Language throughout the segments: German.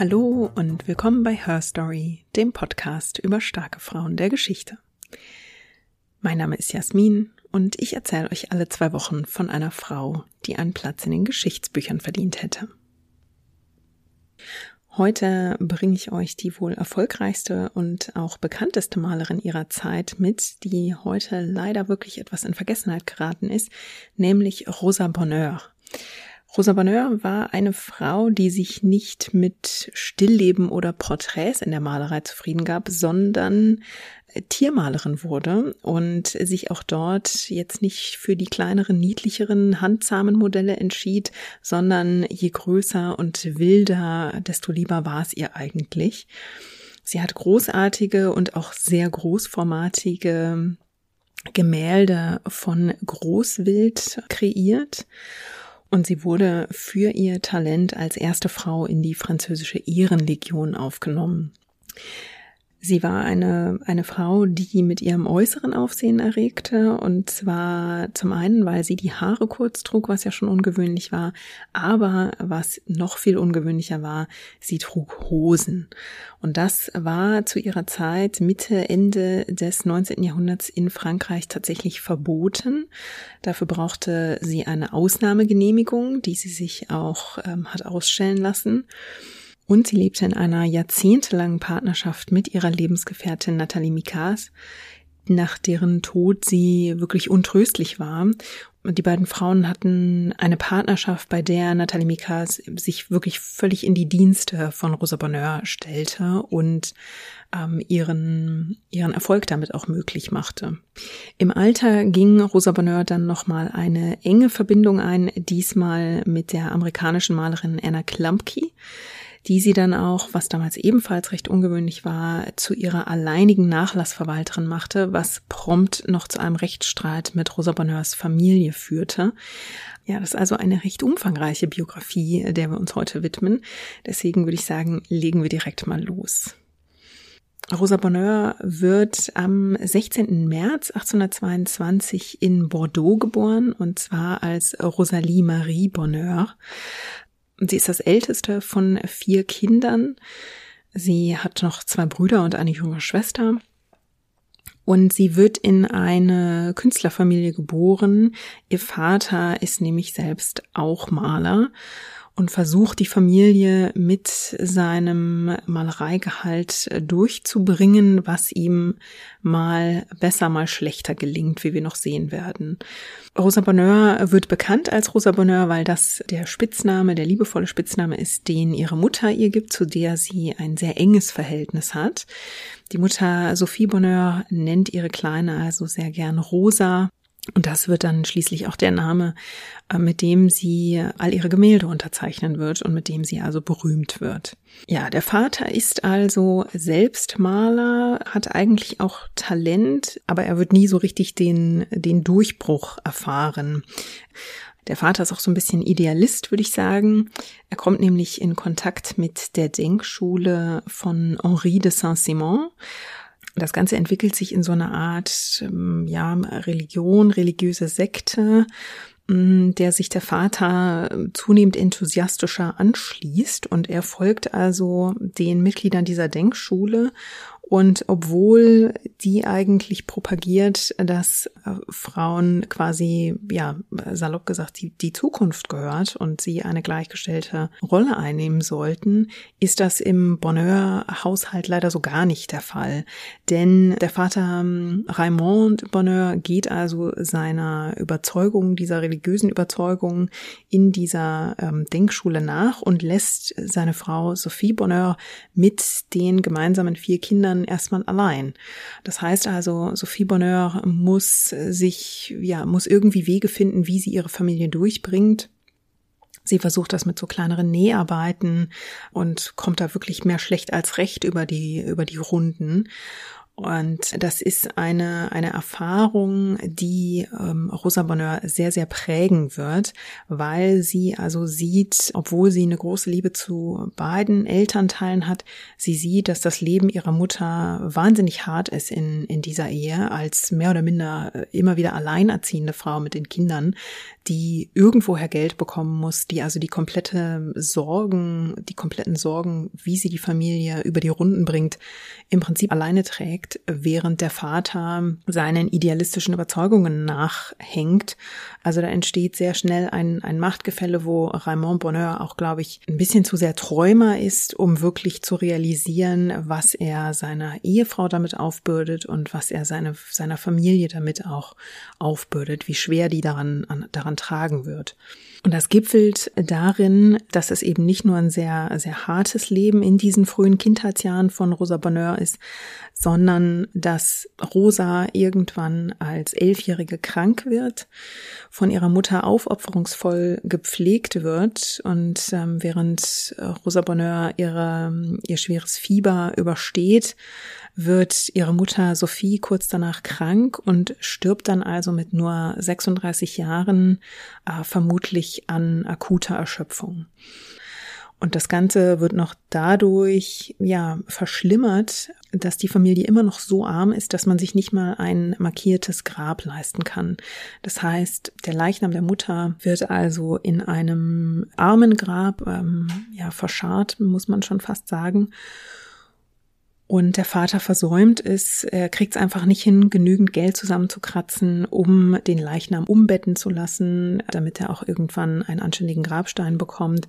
Hallo und willkommen bei Her Story, dem Podcast über starke Frauen der Geschichte. Mein Name ist Jasmin und ich erzähle euch alle zwei Wochen von einer Frau, die einen Platz in den Geschichtsbüchern verdient hätte. Heute bringe ich euch die wohl erfolgreichste und auch bekannteste Malerin ihrer Zeit mit, die heute leider wirklich etwas in Vergessenheit geraten ist, nämlich Rosa Bonheur. Rosa Bonheur war eine Frau, die sich nicht mit Stillleben oder Porträts in der Malerei zufrieden gab, sondern äh, Tiermalerin wurde und sich auch dort jetzt nicht für die kleineren, niedlicheren, handzahmen Modelle entschied, sondern je größer und wilder, desto lieber war es ihr eigentlich. Sie hat großartige und auch sehr großformatige Gemälde von Großwild kreiert und sie wurde für ihr Talent als erste Frau in die französische Ehrenlegion aufgenommen. Sie war eine, eine Frau, die mit ihrem Äußeren Aufsehen erregte. Und zwar zum einen, weil sie die Haare kurz trug, was ja schon ungewöhnlich war. Aber was noch viel ungewöhnlicher war, sie trug Hosen. Und das war zu ihrer Zeit Mitte, Ende des 19. Jahrhunderts in Frankreich tatsächlich verboten. Dafür brauchte sie eine Ausnahmegenehmigung, die sie sich auch ähm, hat ausstellen lassen. Und sie lebte in einer jahrzehntelangen Partnerschaft mit ihrer Lebensgefährtin Nathalie Mikas, nach deren Tod sie wirklich untröstlich war. Die beiden Frauen hatten eine Partnerschaft, bei der Nathalie Mikas sich wirklich völlig in die Dienste von Rosa Bonheur stellte und ähm, ihren, ihren Erfolg damit auch möglich machte. Im Alter ging Rosa Bonheur dann nochmal eine enge Verbindung ein, diesmal mit der amerikanischen Malerin Anna Klumpke die sie dann auch, was damals ebenfalls recht ungewöhnlich war, zu ihrer alleinigen Nachlassverwalterin machte, was prompt noch zu einem Rechtsstreit mit Rosa Bonheurs Familie führte. Ja, das ist also eine recht umfangreiche Biografie, der wir uns heute widmen. Deswegen würde ich sagen, legen wir direkt mal los. Rosa Bonheur wird am 16. März 1822 in Bordeaux geboren und zwar als Rosalie Marie Bonheur. Sie ist das älteste von vier Kindern. Sie hat noch zwei Brüder und eine junge Schwester. Und sie wird in eine Künstlerfamilie geboren. Ihr Vater ist nämlich selbst auch Maler und versucht die Familie mit seinem Malereigehalt durchzubringen, was ihm mal besser, mal schlechter gelingt, wie wir noch sehen werden. Rosa Bonheur wird bekannt als Rosa Bonheur, weil das der Spitzname, der liebevolle Spitzname ist, den ihre Mutter ihr gibt, zu der sie ein sehr enges Verhältnis hat. Die Mutter Sophie Bonheur nennt ihre Kleine also sehr gern Rosa und das wird dann schließlich auch der Name, äh, mit dem sie all ihre Gemälde unterzeichnen wird und mit dem sie also berühmt wird. Ja, der Vater ist also selbst Maler, hat eigentlich auch Talent, aber er wird nie so richtig den, den Durchbruch erfahren. Der Vater ist auch so ein bisschen Idealist, würde ich sagen. Er kommt nämlich in Kontakt mit der Denkschule von Henri de Saint-Simon das Ganze entwickelt sich in so einer Art, ähm, ja, Religion, religiöse Sekte, mm, der sich der Vater zunehmend enthusiastischer anschließt. Und er folgt also den Mitgliedern dieser Denkschule und obwohl die eigentlich propagiert, dass äh, Frauen quasi, ja, salopp gesagt, die, die Zukunft gehört und sie eine gleichgestellte Rolle einnehmen sollten, ist das im Bonheur-Haushalt leider so gar nicht der Fall. Denn der Vater ähm, Raymond Bonheur geht also seiner Überzeugung, dieser religiösen Überzeugung in dieser ähm, Denkschule nach und lässt seine Frau Sophie Bonheur mit den gemeinsamen vier Kindern erstmal allein. Das heißt also, Sophie Bonheur muss sich, ja, muss irgendwie Wege finden, wie sie ihre Familie durchbringt. Sie versucht das mit so kleineren Näharbeiten und kommt da wirklich mehr schlecht als recht über die, über die Runden. Und das ist eine, eine Erfahrung, die ähm, Rosa Bonheur sehr, sehr prägen wird, weil sie also sieht, obwohl sie eine große Liebe zu beiden Elternteilen hat, sie sieht, dass das Leben ihrer Mutter wahnsinnig hart ist in, in dieser Ehe, als mehr oder minder äh, immer wieder alleinerziehende Frau mit den Kindern, die irgendwoher Geld bekommen muss, die also die komplette Sorgen, die kompletten Sorgen, wie sie die Familie über die Runden bringt, im Prinzip alleine trägt, während der Vater seinen idealistischen Überzeugungen nachhängt. Also da entsteht sehr schnell ein, ein Machtgefälle, wo Raymond Bonheur auch, glaube ich, ein bisschen zu sehr Träumer ist, um wirklich zu realisieren, was er seiner Ehefrau damit aufbürdet und was er seine, seiner Familie damit auch aufbürdet, wie schwer die daran, daran tragen wird. Und das gipfelt darin, dass es eben nicht nur ein sehr, sehr hartes Leben in diesen frühen Kindheitsjahren von Rosa Bonheur ist, sondern dass Rosa irgendwann als Elfjährige krank wird, von ihrer Mutter aufopferungsvoll gepflegt wird und ähm, während Rosa Bonheur ihre, ihr schweres Fieber übersteht, wird ihre Mutter Sophie kurz danach krank und stirbt dann also mit nur 36 Jahren äh, vermutlich an akuter Erschöpfung. Und das Ganze wird noch dadurch, ja, verschlimmert, dass die Familie immer noch so arm ist, dass man sich nicht mal ein markiertes Grab leisten kann. Das heißt, der Leichnam der Mutter wird also in einem Armengrab, ähm, ja, verscharrt, muss man schon fast sagen und der Vater versäumt er kriegt es einfach nicht hin, genügend Geld zusammenzukratzen, um den Leichnam umbetten zu lassen, damit er auch irgendwann einen anständigen Grabstein bekommt.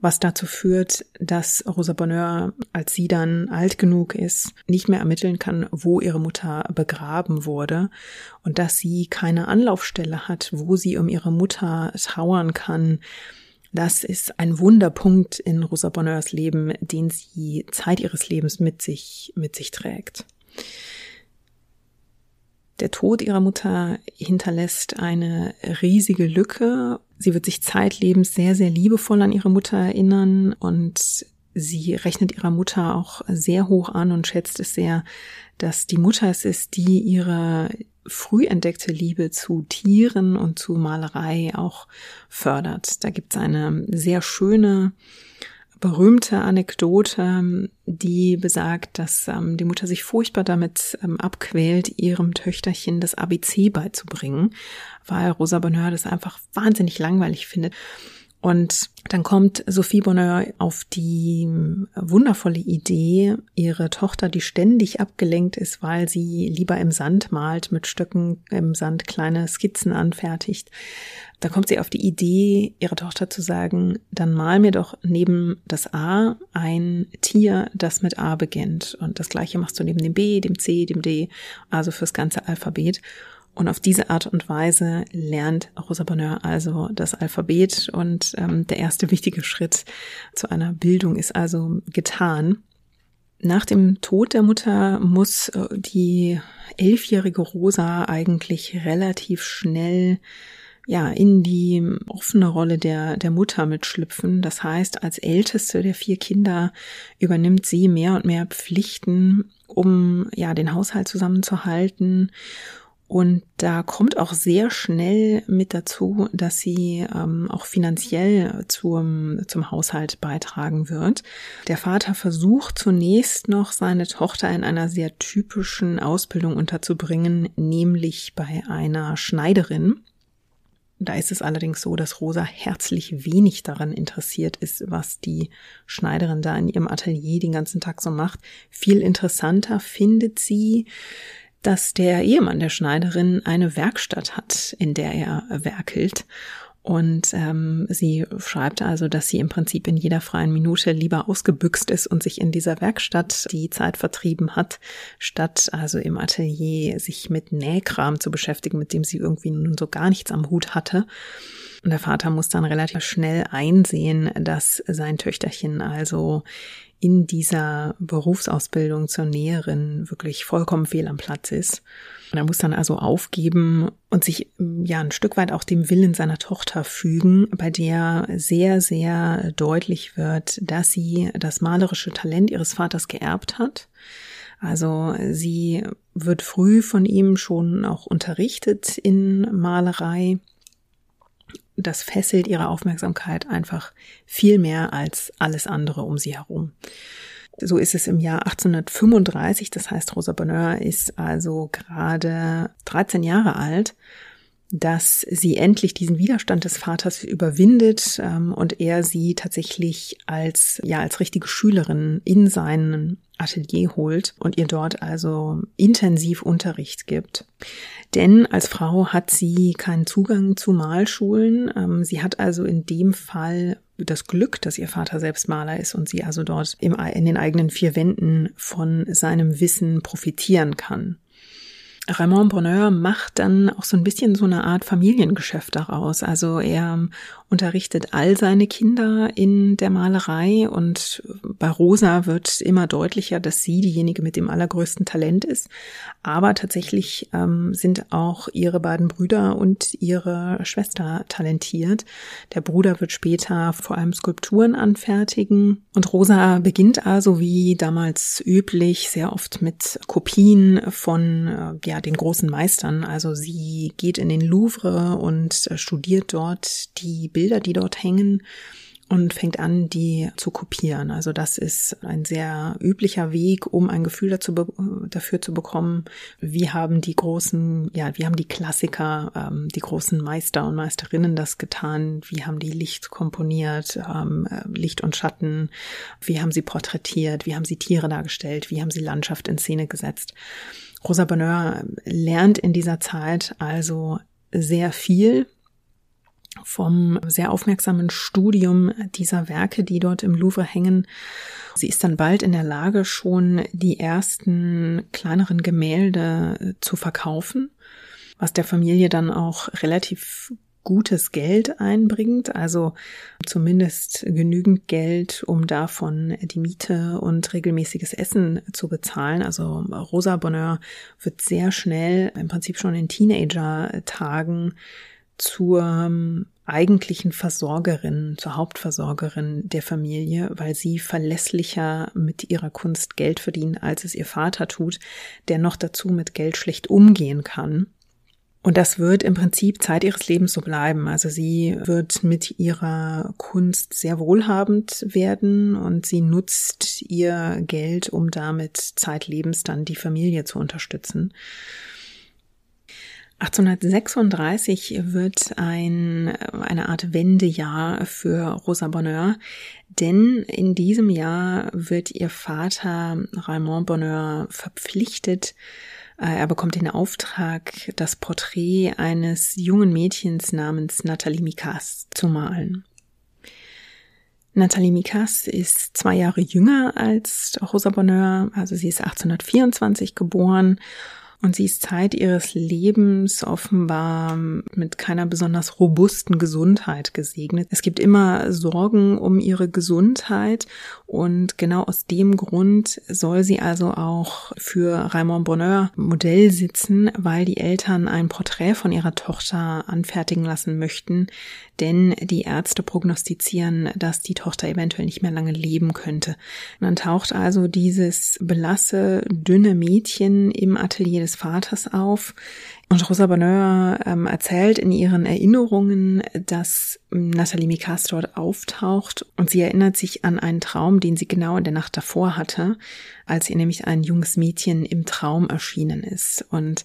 Was dazu führt, dass Rosa Bonheur, als sie dann alt genug ist, nicht mehr ermitteln kann, wo ihre Mutter begraben wurde und dass sie keine Anlaufstelle hat, wo sie um ihre Mutter trauern kann, das ist ein Wunderpunkt in Rosa Bonheurs Leben, den sie Zeit ihres Lebens mit sich, mit sich trägt. Der Tod ihrer Mutter hinterlässt eine riesige Lücke. Sie wird sich zeitlebens sehr, sehr liebevoll an ihre Mutter erinnern und sie rechnet ihrer Mutter auch sehr hoch an und schätzt es sehr, dass die Mutter es ist, die ihre früh entdeckte Liebe zu Tieren und zu Malerei auch fördert. Da gibt es eine sehr schöne, berühmte Anekdote, die besagt, dass ähm, die Mutter sich furchtbar damit ähm, abquält, ihrem Töchterchen das ABC beizubringen, weil Rosa Bonheur das einfach wahnsinnig langweilig findet. Und dann kommt Sophie Bonheur auf die wundervolle Idee, ihre Tochter, die ständig abgelenkt ist, weil sie lieber im Sand malt, mit Stöcken im Sand kleine Skizzen anfertigt. Da kommt sie auf die Idee, ihrer Tochter zu sagen, dann mal mir doch neben das A ein Tier, das mit A beginnt. Und das gleiche machst du neben dem B, dem C, dem D, also fürs ganze Alphabet. Und auf diese Art und Weise lernt Rosa Bonheur also das Alphabet und ähm, der erste wichtige Schritt zu einer Bildung ist also getan. Nach dem Tod der Mutter muss äh, die elfjährige Rosa eigentlich relativ schnell ja, in die offene Rolle der, der Mutter mitschlüpfen. Das heißt, als älteste der vier Kinder übernimmt sie mehr und mehr Pflichten, um ja den Haushalt zusammenzuhalten und da kommt auch sehr schnell mit dazu, dass sie ähm, auch finanziell zum, zum Haushalt beitragen wird. Der Vater versucht zunächst noch seine Tochter in einer sehr typischen Ausbildung unterzubringen, nämlich bei einer Schneiderin. Da ist es allerdings so, dass Rosa herzlich wenig daran interessiert ist, was die Schneiderin da in ihrem Atelier den ganzen Tag so macht. Viel interessanter findet sie, dass der Ehemann der Schneiderin eine Werkstatt hat, in der er werkelt. Und ähm, sie schreibt also, dass sie im Prinzip in jeder freien Minute lieber ausgebüxt ist und sich in dieser Werkstatt die Zeit vertrieben hat, statt also im Atelier sich mit Nähkram zu beschäftigen, mit dem sie irgendwie nun so gar nichts am Hut hatte. Und der Vater muss dann relativ schnell einsehen, dass sein Töchterchen also in dieser Berufsausbildung zur Näherin wirklich vollkommen fehl am Platz ist. Und er muss dann also aufgeben und sich ja ein Stück weit auch dem Willen seiner Tochter fügen, bei der sehr, sehr deutlich wird, dass sie das malerische Talent ihres Vaters geerbt hat, Also sie wird früh von ihm schon auch unterrichtet in Malerei. Das fesselt ihre Aufmerksamkeit einfach viel mehr als alles andere um sie herum. So ist es im Jahr 1835, das heißt Rosa Bonheur ist also gerade 13 Jahre alt dass sie endlich diesen Widerstand des Vaters überwindet ähm, und er sie tatsächlich als ja als richtige Schülerin in seinen Atelier holt und ihr dort also intensiv Unterricht gibt. Denn als Frau hat sie keinen Zugang zu Malschulen. Ähm, sie hat also in dem Fall das Glück, dass ihr Vater selbst Maler ist und sie also dort in den eigenen vier Wänden von seinem Wissen profitieren kann. Raymond Bonheur macht dann auch so ein bisschen so eine Art Familiengeschäft daraus. Also er unterrichtet all seine Kinder in der Malerei und bei Rosa wird immer deutlicher, dass sie diejenige mit dem allergrößten Talent ist. Aber tatsächlich ähm, sind auch ihre beiden Brüder und ihre Schwester talentiert. Der Bruder wird später vor allem Skulpturen anfertigen und Rosa beginnt also wie damals üblich sehr oft mit Kopien von äh, ja den großen Meistern. Also sie geht in den Louvre und äh, studiert dort die Bilder die dort hängen und fängt an, die zu kopieren. Also das ist ein sehr üblicher Weg, um ein Gefühl dazu, dafür zu bekommen, wie haben die großen, ja, wie haben die Klassiker, ähm, die großen Meister und Meisterinnen das getan, wie haben die Licht komponiert, ähm, äh, Licht und Schatten, wie haben sie porträtiert, wie haben sie Tiere dargestellt, wie haben sie Landschaft in Szene gesetzt. Rosa Bonheur lernt in dieser Zeit also sehr viel vom sehr aufmerksamen Studium dieser Werke, die dort im Louvre hängen. Sie ist dann bald in der Lage, schon die ersten kleineren Gemälde zu verkaufen, was der Familie dann auch relativ gutes Geld einbringt, also zumindest genügend Geld, um davon die Miete und regelmäßiges Essen zu bezahlen. Also Rosa Bonheur wird sehr schnell, im Prinzip schon in Teenager-Tagen, zur ähm, eigentlichen Versorgerin, zur Hauptversorgerin der Familie, weil sie verlässlicher mit ihrer Kunst Geld verdient, als es ihr Vater tut, der noch dazu mit Geld schlecht umgehen kann. Und das wird im Prinzip Zeit ihres Lebens so bleiben. Also sie wird mit ihrer Kunst sehr wohlhabend werden und sie nutzt ihr Geld, um damit zeitlebens dann die Familie zu unterstützen. 1836 wird ein, eine Art Wendejahr für Rosa Bonheur, denn in diesem Jahr wird ihr Vater Raymond Bonheur verpflichtet, er bekommt den Auftrag, das Porträt eines jungen Mädchens namens Nathalie Mikas zu malen. Nathalie Mikas ist zwei Jahre jünger als Rosa Bonheur, also sie ist 1824 geboren und sie ist Zeit ihres Lebens offenbar mit keiner besonders robusten Gesundheit gesegnet. Es gibt immer Sorgen um ihre Gesundheit und genau aus dem Grund soll sie also auch für Raymond Bonheur Modell sitzen, weil die Eltern ein Porträt von ihrer Tochter anfertigen lassen möchten, denn die Ärzte prognostizieren, dass die Tochter eventuell nicht mehr lange leben könnte. Und dann taucht also dieses blasse, dünne Mädchen im Atelier des Vaters auf. Und Rosa Bonheur ähm, erzählt in ihren Erinnerungen, dass Nathalie Mikas dort auftaucht und sie erinnert sich an einen Traum, den sie genau in der Nacht davor hatte, als ihr nämlich ein junges Mädchen im Traum erschienen ist. Und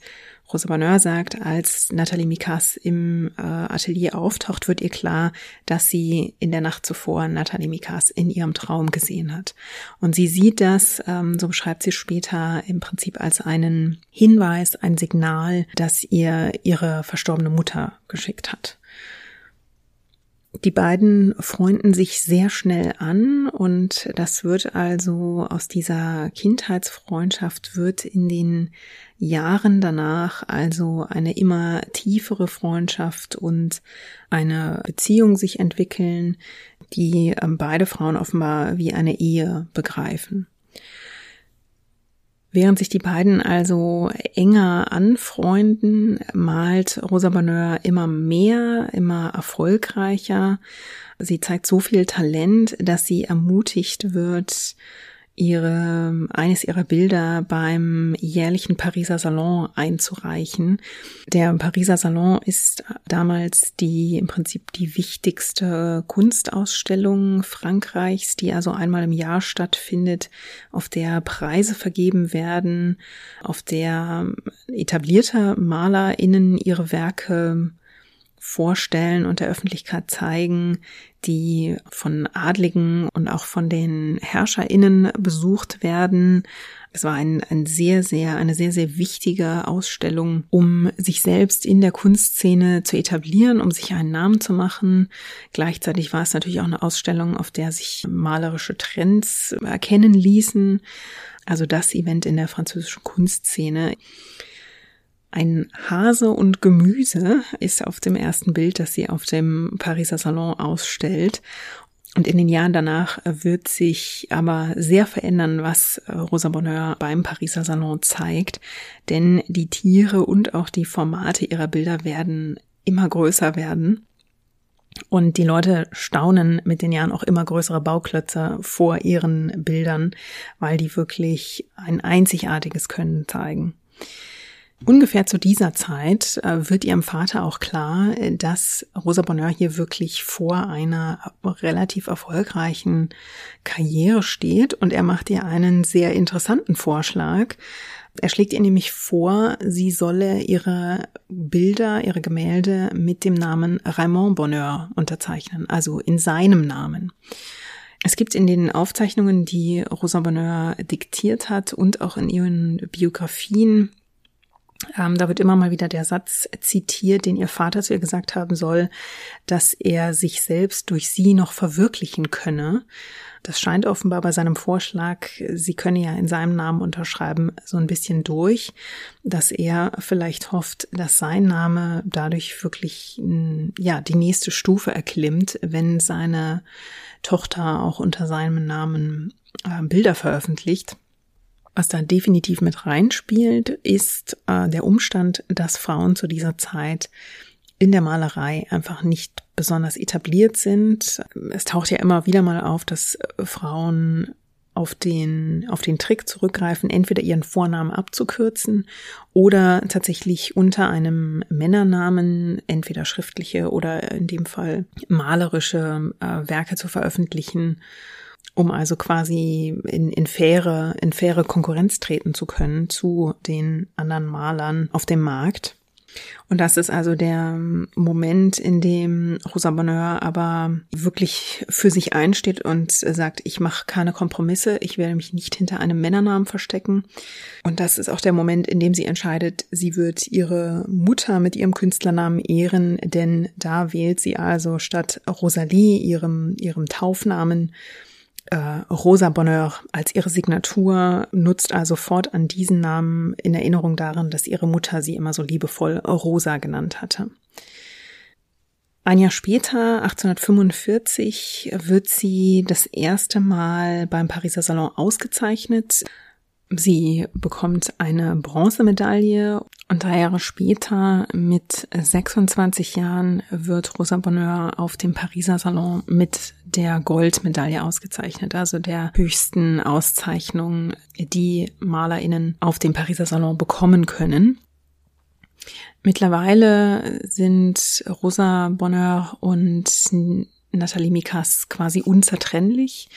Rosa Bonheur sagt, als Nathalie Mikas im äh, Atelier auftaucht, wird ihr klar, dass sie in der Nacht zuvor Nathalie Mikas in ihrem Traum gesehen hat. Und sie sieht das, ähm, so beschreibt sie später, im Prinzip als einen Hinweis, ein Signal, das ihr ihre verstorbene Mutter geschickt hat. Die beiden freunden sich sehr schnell an und das wird also aus dieser Kindheitsfreundschaft wird in den Jahren danach also eine immer tiefere Freundschaft und eine Beziehung sich entwickeln, die ähm, beide Frauen offenbar wie eine Ehe begreifen. Während sich die beiden also enger anfreunden, malt Rosa Bonheur immer mehr, immer erfolgreicher. Sie zeigt so viel Talent, dass sie ermutigt wird, ihre, eines ihrer Bilder beim jährlichen Pariser Salon einzureichen. Der Pariser Salon ist damals die, im Prinzip die wichtigste Kunstausstellung Frankreichs, die also einmal im Jahr stattfindet, auf der Preise vergeben werden, auf der etablierte MalerInnen ihre Werke vorstellen und der Öffentlichkeit zeigen, die von Adligen und auch von den HerrscherInnen besucht werden. Es war ein, ein sehr, sehr, eine sehr, sehr wichtige Ausstellung, um sich selbst in der Kunstszene zu etablieren, um sich einen Namen zu machen. Gleichzeitig war es natürlich auch eine Ausstellung, auf der sich malerische Trends erkennen ließen. Also das Event in der französischen Kunstszene. Ein Hase und Gemüse ist auf dem ersten Bild, das sie auf dem Pariser Salon ausstellt. Und in den Jahren danach wird sich aber sehr verändern, was Rosa Bonheur beim Pariser Salon zeigt. Denn die Tiere und auch die Formate ihrer Bilder werden immer größer werden. Und die Leute staunen mit den Jahren auch immer größere Bauklötze vor ihren Bildern, weil die wirklich ein einzigartiges Können zeigen. Ungefähr zu dieser Zeit äh, wird ihrem Vater auch klar, dass Rosa Bonheur hier wirklich vor einer relativ erfolgreichen Karriere steht und er macht ihr einen sehr interessanten Vorschlag. Er schlägt ihr nämlich vor, sie solle ihre Bilder, ihre Gemälde mit dem Namen Raymond Bonheur unterzeichnen, also in seinem Namen. Es gibt in den Aufzeichnungen, die Rosa Bonheur diktiert hat und auch in ihren Biografien ähm, da wird immer mal wieder der Satz zitiert, den ihr Vater zu ihr gesagt haben soll, dass er sich selbst durch sie noch verwirklichen könne. Das scheint offenbar bei seinem Vorschlag, sie könne ja in seinem Namen unterschreiben, so ein bisschen durch, dass er vielleicht hofft, dass sein Name dadurch wirklich, ja, die nächste Stufe erklimmt, wenn seine Tochter auch unter seinem Namen äh, Bilder veröffentlicht. Was da definitiv mit reinspielt, ist äh, der Umstand, dass Frauen zu dieser Zeit in der Malerei einfach nicht besonders etabliert sind. Es taucht ja immer wieder mal auf, dass Frauen auf den, auf den Trick zurückgreifen, entweder ihren Vornamen abzukürzen oder tatsächlich unter einem Männernamen entweder schriftliche oder in dem Fall malerische äh, Werke zu veröffentlichen um also quasi in, in faire, in faire Konkurrenz treten zu können zu den anderen Malern auf dem Markt. Und das ist also der Moment, in dem Rosa Bonheur aber wirklich für sich einsteht und sagt, ich mache keine Kompromisse, ich werde mich nicht hinter einem Männernamen verstecken. Und das ist auch der Moment, in dem sie entscheidet, sie wird ihre Mutter mit ihrem Künstlernamen ehren, denn da wählt sie also statt Rosalie, ihrem, ihrem Taufnamen, Rosa Bonheur als ihre Signatur, nutzt also fort an diesen Namen in Erinnerung daran, dass ihre Mutter sie immer so liebevoll Rosa genannt hatte. Ein Jahr später, 1845, wird sie das erste Mal beim Pariser Salon ausgezeichnet. Sie bekommt eine Bronzemedaille und drei Jahre später, mit 26 Jahren, wird Rosa Bonheur auf dem Pariser Salon mit der Goldmedaille ausgezeichnet, also der höchsten Auszeichnung, die MalerInnen auf dem Pariser Salon bekommen können. Mittlerweile sind Rosa Bonheur und Nathalie Mikas quasi unzertrennlich.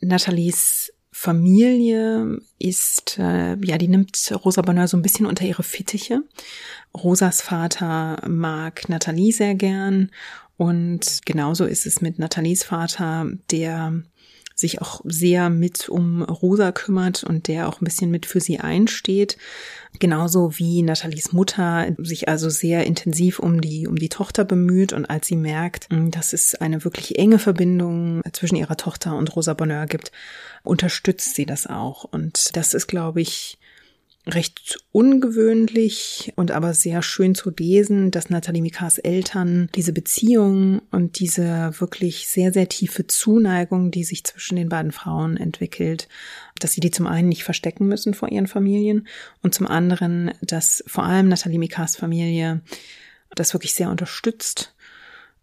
Nathalies Familie ist, äh, ja, die nimmt Rosa Bonheur so ein bisschen unter ihre Fittiche. Rosas Vater mag Nathalie sehr gern und genauso ist es mit Nathalies Vater, der sich auch sehr mit um Rosa kümmert und der auch ein bisschen mit für sie einsteht. Genauso wie Nathalies Mutter sich also sehr intensiv um die, um die Tochter bemüht und als sie merkt, hm, dass es eine wirklich enge Verbindung zwischen ihrer Tochter und Rosa Bonheur gibt, unterstützt sie das auch. Und das ist, glaube ich, recht ungewöhnlich und aber sehr schön zu lesen, dass Nathalie Mikas Eltern diese Beziehung und diese wirklich sehr, sehr tiefe Zuneigung, die sich zwischen den beiden Frauen entwickelt, dass sie die zum einen nicht verstecken müssen vor ihren Familien und zum anderen, dass vor allem Nathalie Mikas Familie das wirklich sehr unterstützt.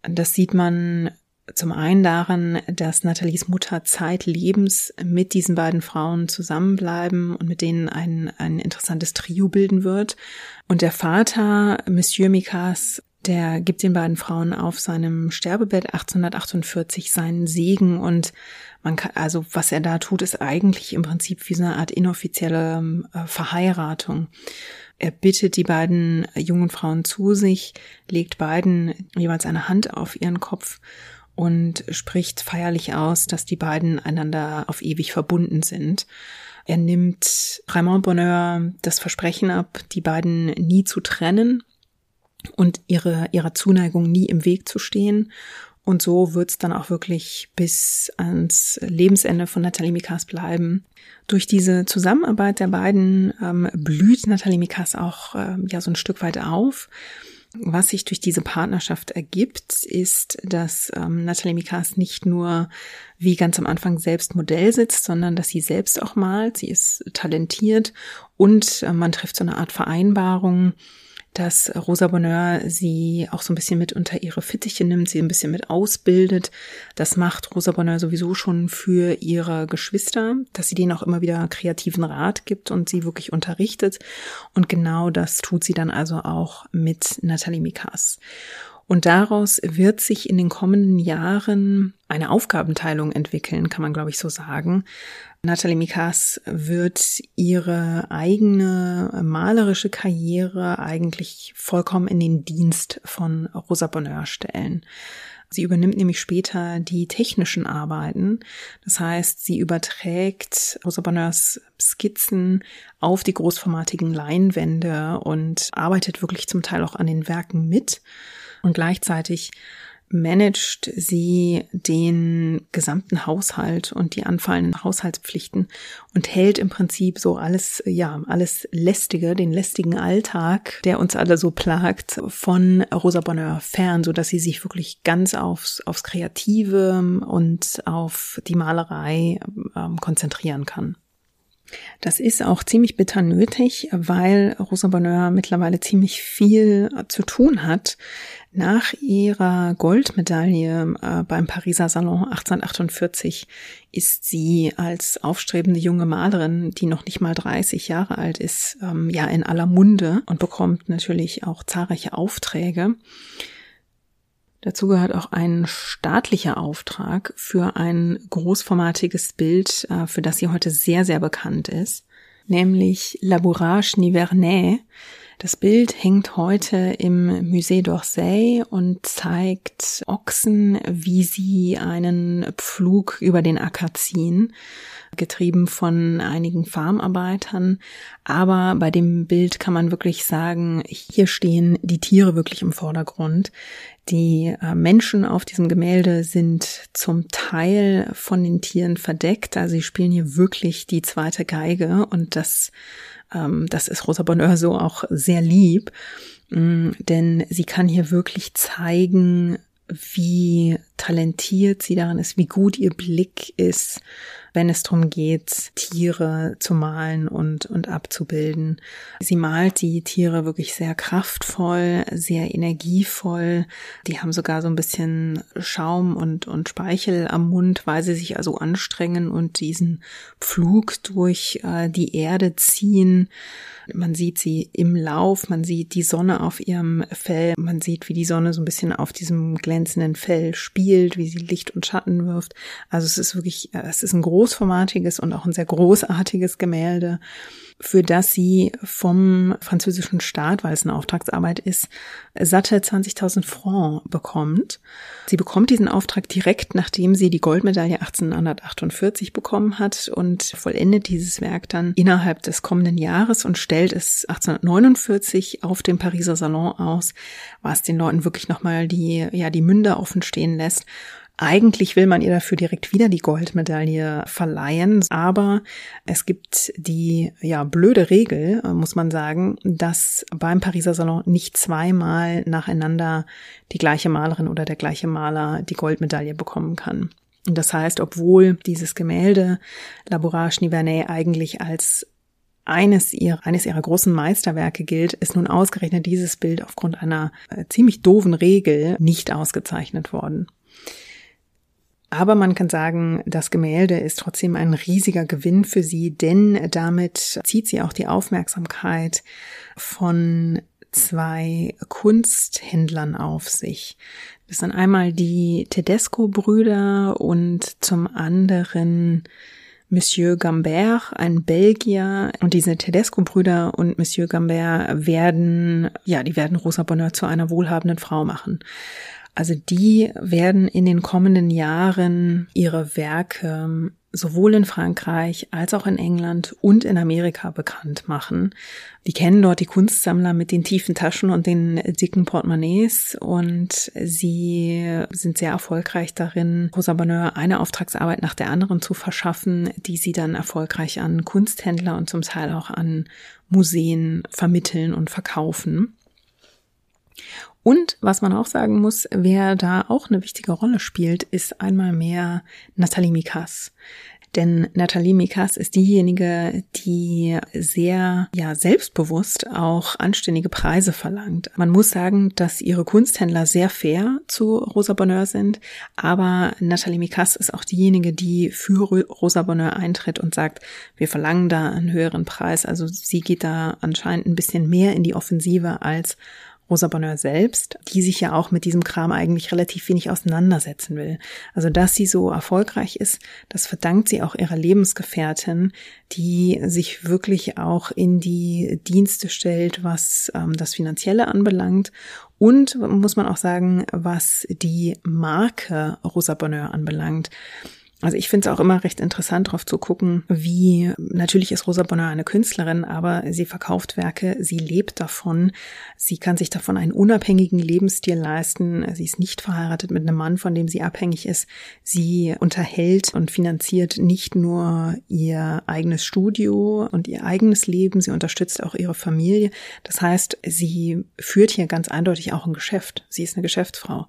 Das sieht man zum einen daran, dass Nathalies Mutter zeitlebens mit diesen beiden Frauen zusammenbleiben und mit denen ein, ein interessantes Trio bilden wird. Und der Vater, Monsieur Mikas, der gibt den beiden Frauen auf seinem Sterbebett 1848 seinen Segen und man kann, also was er da tut, ist eigentlich im Prinzip wie so eine Art inoffizielle äh, Verheiratung. Er bittet die beiden jungen Frauen zu sich, legt beiden jeweils eine Hand auf ihren Kopf und spricht feierlich aus, dass die beiden einander auf ewig verbunden sind. Er nimmt Raymond Bonheur das Versprechen ab, die beiden nie zu trennen und ihre, ihrer Zuneigung nie im Weg zu stehen. Und so wird's dann auch wirklich bis ans Lebensende von Nathalie Mikas bleiben. Durch diese Zusammenarbeit der beiden ähm, blüht Nathalie Mikas auch ähm, ja so ein Stück weit auf. Was sich durch diese Partnerschaft ergibt, ist, dass ähm, Nathalie Mikas nicht nur wie ganz am Anfang selbst Modell sitzt, sondern dass sie selbst auch malt. Sie ist talentiert und äh, man trifft so eine Art Vereinbarung, dass Rosa Bonheur sie auch so ein bisschen mit unter ihre Fittiche nimmt, sie ein bisschen mit ausbildet. Das macht Rosa Bonheur sowieso schon für ihre Geschwister, dass sie denen auch immer wieder kreativen Rat gibt und sie wirklich unterrichtet. Und genau das tut sie dann also auch mit Nathalie Mikas. Und daraus wird sich in den kommenden Jahren eine Aufgabenteilung entwickeln, kann man glaube ich so sagen. Nathalie Mikas wird ihre eigene malerische Karriere eigentlich vollkommen in den Dienst von Rosa Bonheur stellen. Sie übernimmt nämlich später die technischen Arbeiten. Das heißt, sie überträgt Rosa Bonheurs Skizzen auf die großformatigen Leinwände und arbeitet wirklich zum Teil auch an den Werken mit. Und gleichzeitig managt sie den gesamten Haushalt und die anfallenden Haushaltspflichten und hält im Prinzip so alles, ja, alles lästige, den lästigen Alltag, der uns alle so plagt, von Rosa Bonheur fern, so dass sie sich wirklich ganz aufs, aufs Kreative und auf die Malerei ähm, konzentrieren kann. Das ist auch ziemlich bitter nötig, weil Rosa Bonheur mittlerweile ziemlich viel zu tun hat. Nach ihrer Goldmedaille äh, beim Pariser Salon 1848 ist sie als aufstrebende junge Malerin, die noch nicht mal 30 Jahre alt ist, ähm, ja in aller Munde und bekommt natürlich auch zahlreiche Aufträge. Dazu gehört auch ein staatlicher Auftrag für ein großformatiges Bild, äh, für das sie heute sehr, sehr bekannt ist, nämlich Labourage Nivernais. Das Bild hängt heute im Musée d'Orsay und zeigt Ochsen, wie sie einen Pflug über den Acker ziehen getrieben von einigen Farmarbeitern. Aber bei dem Bild kann man wirklich sagen, hier stehen die Tiere wirklich im Vordergrund. Die äh, Menschen auf diesem Gemälde sind zum Teil von den Tieren verdeckt. Also sie spielen hier wirklich die zweite Geige und das, ähm, das ist Rosa Bonheur so auch sehr lieb. Mm, denn sie kann hier wirklich zeigen, wie talentiert sie darin ist, wie gut ihr Blick ist, wenn es darum geht, Tiere zu malen und, und abzubilden. Sie malt die Tiere wirklich sehr kraftvoll, sehr energievoll. Die haben sogar so ein bisschen Schaum und, und Speichel am Mund, weil sie sich also anstrengen und diesen Pflug durch äh, die Erde ziehen. Man sieht sie im Lauf, man sieht die Sonne auf ihrem Fell, man sieht, wie die Sonne so ein bisschen auf diesem glänzenden Fell spielt, wie sie Licht und Schatten wirft. Also es ist wirklich, äh, es ist ein großformatiges und auch ein sehr großartiges Gemälde für das sie vom französischen Staat, weil es eine Auftragsarbeit ist, satte 20.000 Francs bekommt. Sie bekommt diesen Auftrag direkt, nachdem sie die Goldmedaille 1848 bekommen hat und vollendet dieses Werk dann innerhalb des kommenden Jahres und stellt es 1849 auf dem Pariser Salon aus, was den Leuten wirklich nochmal die, ja, die Münder offen stehen lässt eigentlich will man ihr dafür direkt wieder die Goldmedaille verleihen, aber es gibt die ja blöde Regel, muss man sagen, dass beim Pariser Salon nicht zweimal nacheinander die gleiche Malerin oder der gleiche Maler die Goldmedaille bekommen kann. Und das heißt, obwohl dieses Gemälde Labourage Nivernais eigentlich als eines ihrer, eines ihrer großen Meisterwerke gilt, ist nun ausgerechnet dieses Bild aufgrund einer äh, ziemlich doofen Regel nicht ausgezeichnet worden. Aber man kann sagen, das Gemälde ist trotzdem ein riesiger Gewinn für sie, denn damit zieht sie auch die Aufmerksamkeit von zwei Kunsthändlern auf sich. Das sind einmal die Tedesco-Brüder und zum anderen Monsieur Gambert, ein Belgier. Und diese Tedesco-Brüder und Monsieur Gambert werden, ja, die werden Rosa Bonheur zu einer wohlhabenden Frau machen. Also die werden in den kommenden Jahren ihre Werke sowohl in Frankreich als auch in England und in Amerika bekannt machen. Die kennen dort die Kunstsammler mit den tiefen Taschen und den dicken Portemonnaies und sie sind sehr erfolgreich darin, Rosa Bonheur eine Auftragsarbeit nach der anderen zu verschaffen, die sie dann erfolgreich an Kunsthändler und zum Teil auch an Museen vermitteln und verkaufen. Und was man auch sagen muss, wer da auch eine wichtige Rolle spielt, ist einmal mehr Nathalie Mikas. Denn Nathalie Mikas ist diejenige, die sehr, ja, selbstbewusst auch anständige Preise verlangt. Man muss sagen, dass ihre Kunsthändler sehr fair zu Rosa Bonheur sind, aber Nathalie Mikas ist auch diejenige, die für Rosa Bonheur eintritt und sagt, wir verlangen da einen höheren Preis. Also sie geht da anscheinend ein bisschen mehr in die Offensive als Rosa Bonheur selbst, die sich ja auch mit diesem Kram eigentlich relativ wenig auseinandersetzen will. Also, dass sie so erfolgreich ist, das verdankt sie auch ihrer Lebensgefährtin, die sich wirklich auch in die Dienste stellt, was ähm, das Finanzielle anbelangt und muss man auch sagen, was die Marke Rosa Bonheur anbelangt. Also ich finde es auch immer recht interessant, darauf zu gucken, wie natürlich ist Rosa Bonheur eine Künstlerin, aber sie verkauft Werke, sie lebt davon, sie kann sich davon einen unabhängigen Lebensstil leisten, sie ist nicht verheiratet mit einem Mann, von dem sie abhängig ist, sie unterhält und finanziert nicht nur ihr eigenes Studio und ihr eigenes Leben, sie unterstützt auch ihre Familie. Das heißt, sie führt hier ganz eindeutig auch ein Geschäft. Sie ist eine Geschäftsfrau.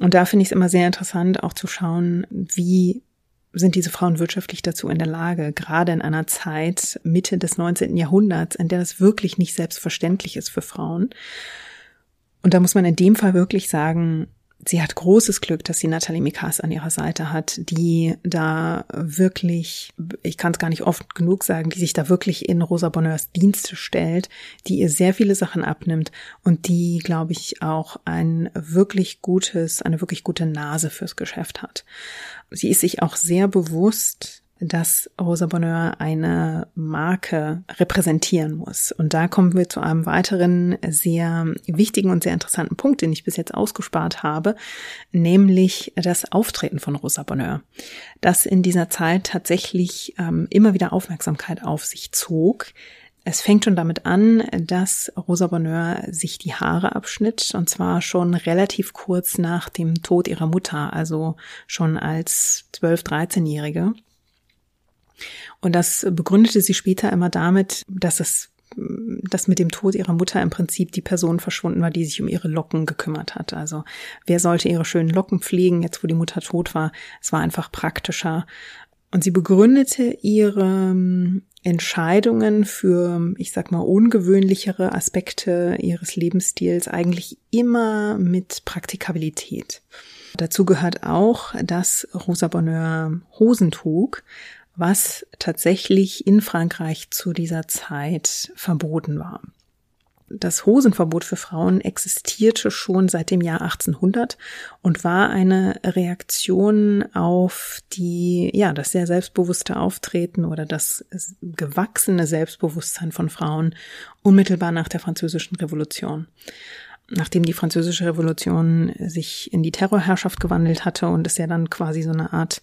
Und da finde ich es immer sehr interessant, auch zu schauen, wie sind diese Frauen wirtschaftlich dazu in der Lage, gerade in einer Zeit Mitte des 19. Jahrhunderts, in der das wirklich nicht selbstverständlich ist für Frauen. Und da muss man in dem Fall wirklich sagen, sie hat großes Glück, dass sie Nathalie Mikas an ihrer Seite hat, die da wirklich, ich kann es gar nicht oft genug sagen, die sich da wirklich in Rosa Bonheurs Dienste stellt, die ihr sehr viele Sachen abnimmt und die, glaube ich, auch ein wirklich gutes, eine wirklich gute Nase fürs Geschäft hat. Sie ist sich auch sehr bewusst, dass Rosa Bonheur eine Marke repräsentieren muss. Und da kommen wir zu einem weiteren sehr wichtigen und sehr interessanten Punkt, den ich bis jetzt ausgespart habe, nämlich das Auftreten von Rosa Bonheur, das in dieser Zeit tatsächlich ähm, immer wieder Aufmerksamkeit auf sich zog. Es fängt schon damit an, dass Rosa Bonheur sich die Haare abschnitt, und zwar schon relativ kurz nach dem Tod ihrer Mutter, also schon als 12-, 13-Jährige. Und das begründete sie später immer damit, dass es dass mit dem Tod ihrer Mutter im Prinzip die Person verschwunden war, die sich um ihre Locken gekümmert hat. Also wer sollte ihre schönen Locken pflegen, jetzt wo die Mutter tot war? Es war einfach praktischer. Und sie begründete ihre ähm, Entscheidungen für, ich sag mal, ungewöhnlichere Aspekte ihres Lebensstils eigentlich immer mit Praktikabilität. Dazu gehört auch, dass Rosa Bonheur Hosen trug, was tatsächlich in Frankreich zu dieser Zeit verboten war. Das Hosenverbot für Frauen existierte schon seit dem Jahr 1800 und war eine Reaktion auf die, ja, das sehr selbstbewusste Auftreten oder das gewachsene Selbstbewusstsein von Frauen unmittelbar nach der Französischen Revolution. Nachdem die Französische Revolution sich in die Terrorherrschaft gewandelt hatte und es ja dann quasi so eine Art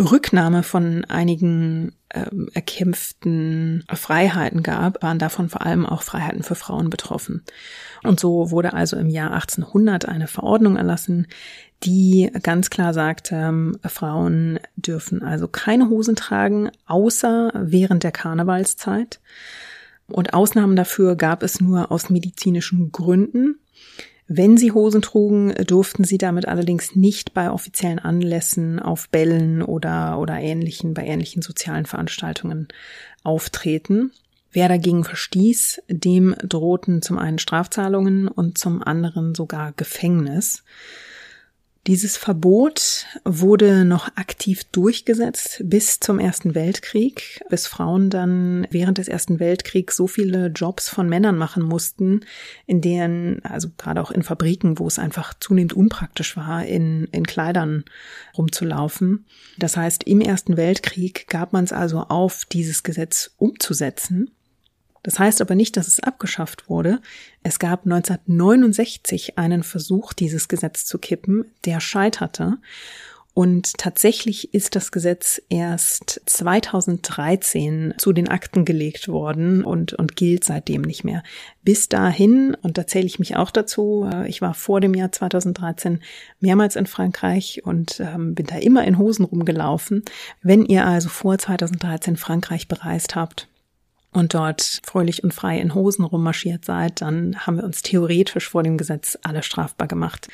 Rücknahme von einigen äh, erkämpften Freiheiten gab, waren davon vor allem auch Freiheiten für Frauen betroffen. Und so wurde also im Jahr 1800 eine Verordnung erlassen, die ganz klar sagte, ähm, Frauen dürfen also keine Hosen tragen, außer während der Karnevalszeit. Und Ausnahmen dafür gab es nur aus medizinischen Gründen. Wenn sie Hosen trugen, durften sie damit allerdings nicht bei offiziellen Anlässen auf Bällen oder, oder ähnlichen, bei ähnlichen sozialen Veranstaltungen auftreten. Wer dagegen verstieß, dem drohten zum einen Strafzahlungen und zum anderen sogar Gefängnis. Dieses Verbot wurde noch aktiv durchgesetzt bis zum Ersten Weltkrieg, bis Frauen dann während des Ersten Weltkriegs so viele Jobs von Männern machen mussten, in denen, also gerade auch in Fabriken, wo es einfach zunehmend unpraktisch war, in, in Kleidern rumzulaufen. Das heißt, im Ersten Weltkrieg gab man es also auf, dieses Gesetz umzusetzen. Das heißt aber nicht, dass es abgeschafft wurde. Es gab 1969 einen Versuch, dieses Gesetz zu kippen, der scheiterte. Und tatsächlich ist das Gesetz erst 2013 zu den Akten gelegt worden und, und gilt seitdem nicht mehr. Bis dahin, und da zähle ich mich auch dazu, äh, ich war vor dem Jahr 2013 mehrmals in Frankreich und ähm, bin da immer in Hosen rumgelaufen. Wenn ihr also vor 2013 Frankreich bereist habt, und dort fröhlich und frei in Hosen rummarschiert seid, dann haben wir uns theoretisch vor dem Gesetz alle strafbar gemacht.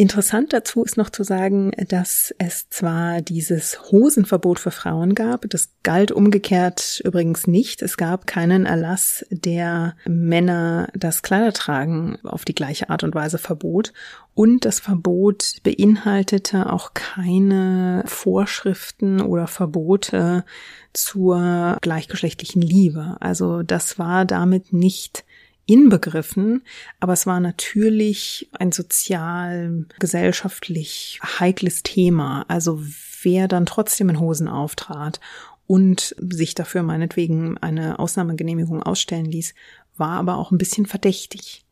Interessant dazu ist noch zu sagen, dass es zwar dieses Hosenverbot für Frauen gab, das galt umgekehrt übrigens nicht. Es gab keinen Erlass, der Männer das Kleidertragen auf die gleiche Art und Weise verbot. Und das Verbot beinhaltete auch keine Vorschriften oder Verbote zur gleichgeschlechtlichen Liebe. Also das war damit nicht inbegriffen, aber es war natürlich ein sozial, gesellschaftlich heikles Thema. Also wer dann trotzdem in Hosen auftrat und sich dafür meinetwegen eine Ausnahmegenehmigung ausstellen ließ, war aber auch ein bisschen verdächtig.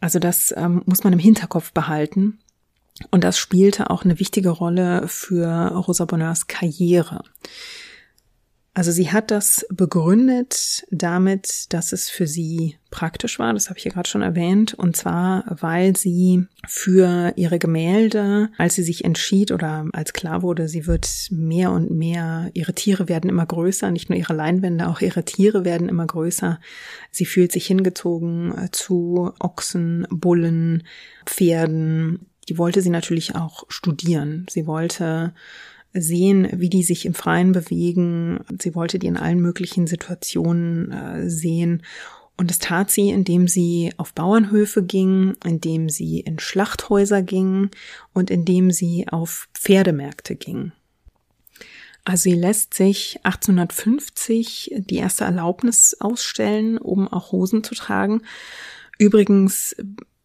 Also das ähm, muss man im Hinterkopf behalten. Und das spielte auch eine wichtige Rolle für Rosa Bonheurs Karriere. Also sie hat das begründet damit, dass es für sie praktisch war, das habe ich ja gerade schon erwähnt, und zwar, weil sie für ihre Gemälde, als sie sich entschied oder als klar wurde, sie wird mehr und mehr, ihre Tiere werden immer größer, nicht nur ihre Leinwände, auch ihre Tiere werden immer größer. Sie fühlt sich hingezogen zu Ochsen, Bullen, Pferden. Die wollte sie natürlich auch studieren. Sie wollte sehen, wie die sich im Freien bewegen. Sie wollte die in allen möglichen Situationen äh, sehen. Und das tat sie, indem sie auf Bauernhöfe ging, indem sie in Schlachthäuser ging und indem sie auf Pferdemärkte ging. Also sie lässt sich 1850 die erste Erlaubnis ausstellen, um auch Hosen zu tragen. Übrigens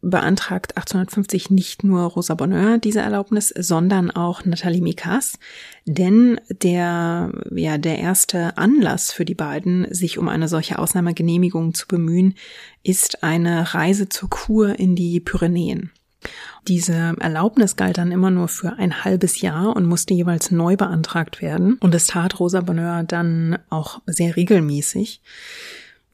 beantragt 1850 nicht nur Rosa Bonheur diese Erlaubnis, sondern auch Nathalie Mikas, denn der, ja, der erste Anlass für die beiden, sich um eine solche Ausnahmegenehmigung zu bemühen, ist eine Reise zur Kur in die Pyrenäen. Diese Erlaubnis galt dann immer nur für ein halbes Jahr und musste jeweils neu beantragt werden. Und es tat Rosa Bonheur dann auch sehr regelmäßig.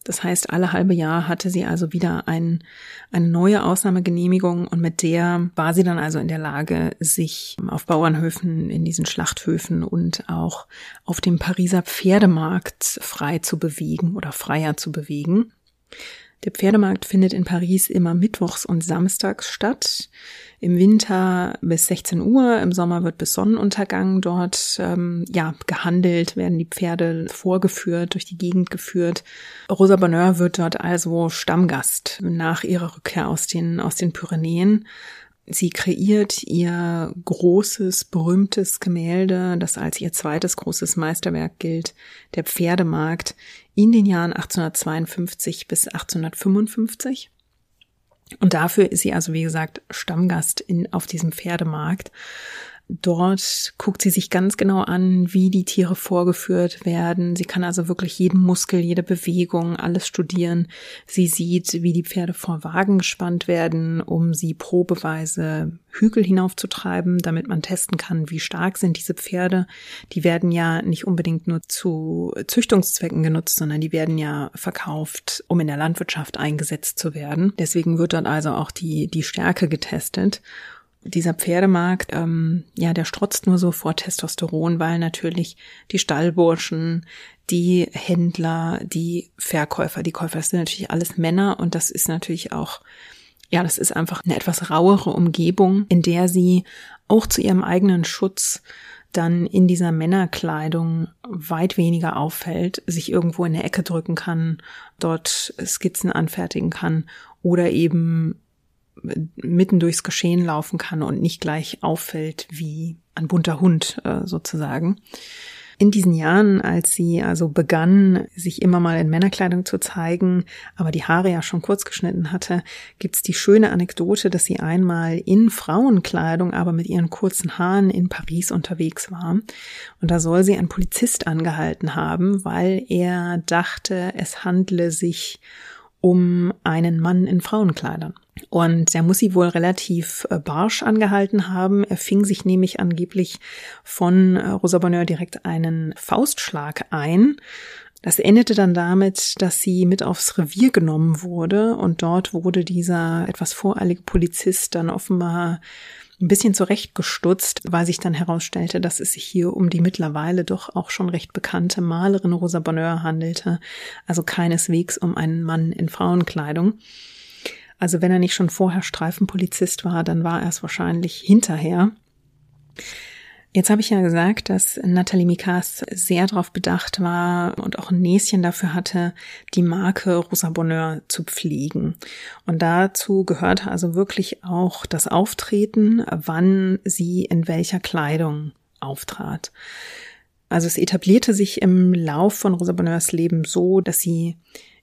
Das heißt, alle halbe Jahr hatte sie also wieder ein, eine neue Ausnahmegenehmigung und mit der war sie dann also in der Lage, sich auf Bauernhöfen, in diesen Schlachthöfen und auch auf dem Pariser Pferdemarkt frei zu bewegen oder freier zu bewegen. Der Pferdemarkt findet in Paris immer mittwochs und samstags statt. Im Winter bis 16 Uhr, im Sommer wird bis Sonnenuntergang dort ähm, ja gehandelt, werden die Pferde vorgeführt, durch die Gegend geführt. Rosa Bonheur wird dort also Stammgast nach ihrer Rückkehr aus den aus den Pyrenäen. Sie kreiert ihr großes, berühmtes Gemälde, das als ihr zweites großes Meisterwerk gilt, der Pferdemarkt, in den Jahren 1852 bis 1855. Und dafür ist sie also, wie gesagt, Stammgast in, auf diesem Pferdemarkt. Dort guckt sie sich ganz genau an, wie die Tiere vorgeführt werden. Sie kann also wirklich jeden Muskel, jede Bewegung, alles studieren. Sie sieht, wie die Pferde vor Wagen gespannt werden, um sie probeweise Hügel hinaufzutreiben, damit man testen kann, wie stark sind diese Pferde. Die werden ja nicht unbedingt nur zu Züchtungszwecken genutzt, sondern die werden ja verkauft, um in der Landwirtschaft eingesetzt zu werden. Deswegen wird dann also auch die, die Stärke getestet dieser Pferdemarkt, ähm, ja, der strotzt nur so vor Testosteron, weil natürlich die Stallburschen, die Händler, die Verkäufer, die Käufer, das sind natürlich alles Männer und das ist natürlich auch, ja, das ist einfach eine etwas rauere Umgebung, in der sie auch zu ihrem eigenen Schutz dann in dieser Männerkleidung weit weniger auffällt, sich irgendwo in der Ecke drücken kann, dort Skizzen anfertigen kann oder eben mitten durchs Geschehen laufen kann und nicht gleich auffällt wie ein bunter Hund äh, sozusagen. In diesen Jahren, als sie also begann, sich immer mal in Männerkleidung zu zeigen, aber die Haare ja schon kurz geschnitten hatte, gibt's die schöne Anekdote, dass sie einmal in Frauenkleidung, aber mit ihren kurzen Haaren in Paris unterwegs war. Und da soll sie ein Polizist angehalten haben, weil er dachte, es handle sich um einen Mann in Frauenkleidern. Und er muss sie wohl relativ äh, barsch angehalten haben. Er fing sich nämlich angeblich von äh, Rosa Bonheur direkt einen Faustschlag ein. Das endete dann damit, dass sie mit aufs Revier genommen wurde und dort wurde dieser etwas voreilige Polizist dann offenbar ein bisschen zurechtgestutzt, weil sich dann herausstellte, dass es sich hier um die mittlerweile doch auch schon recht bekannte Malerin Rosa Bonheur handelte, also keineswegs um einen Mann in Frauenkleidung. Also wenn er nicht schon vorher Streifenpolizist war, dann war er es wahrscheinlich hinterher. Jetzt habe ich ja gesagt, dass Nathalie Mikas sehr darauf bedacht war und auch ein Näschen dafür hatte, die Marke Rosa Bonheur zu pflegen. Und dazu gehörte also wirklich auch das Auftreten, wann sie in welcher Kleidung auftrat. Also es etablierte sich im Lauf von Rosa Bonheurs Leben so, dass sie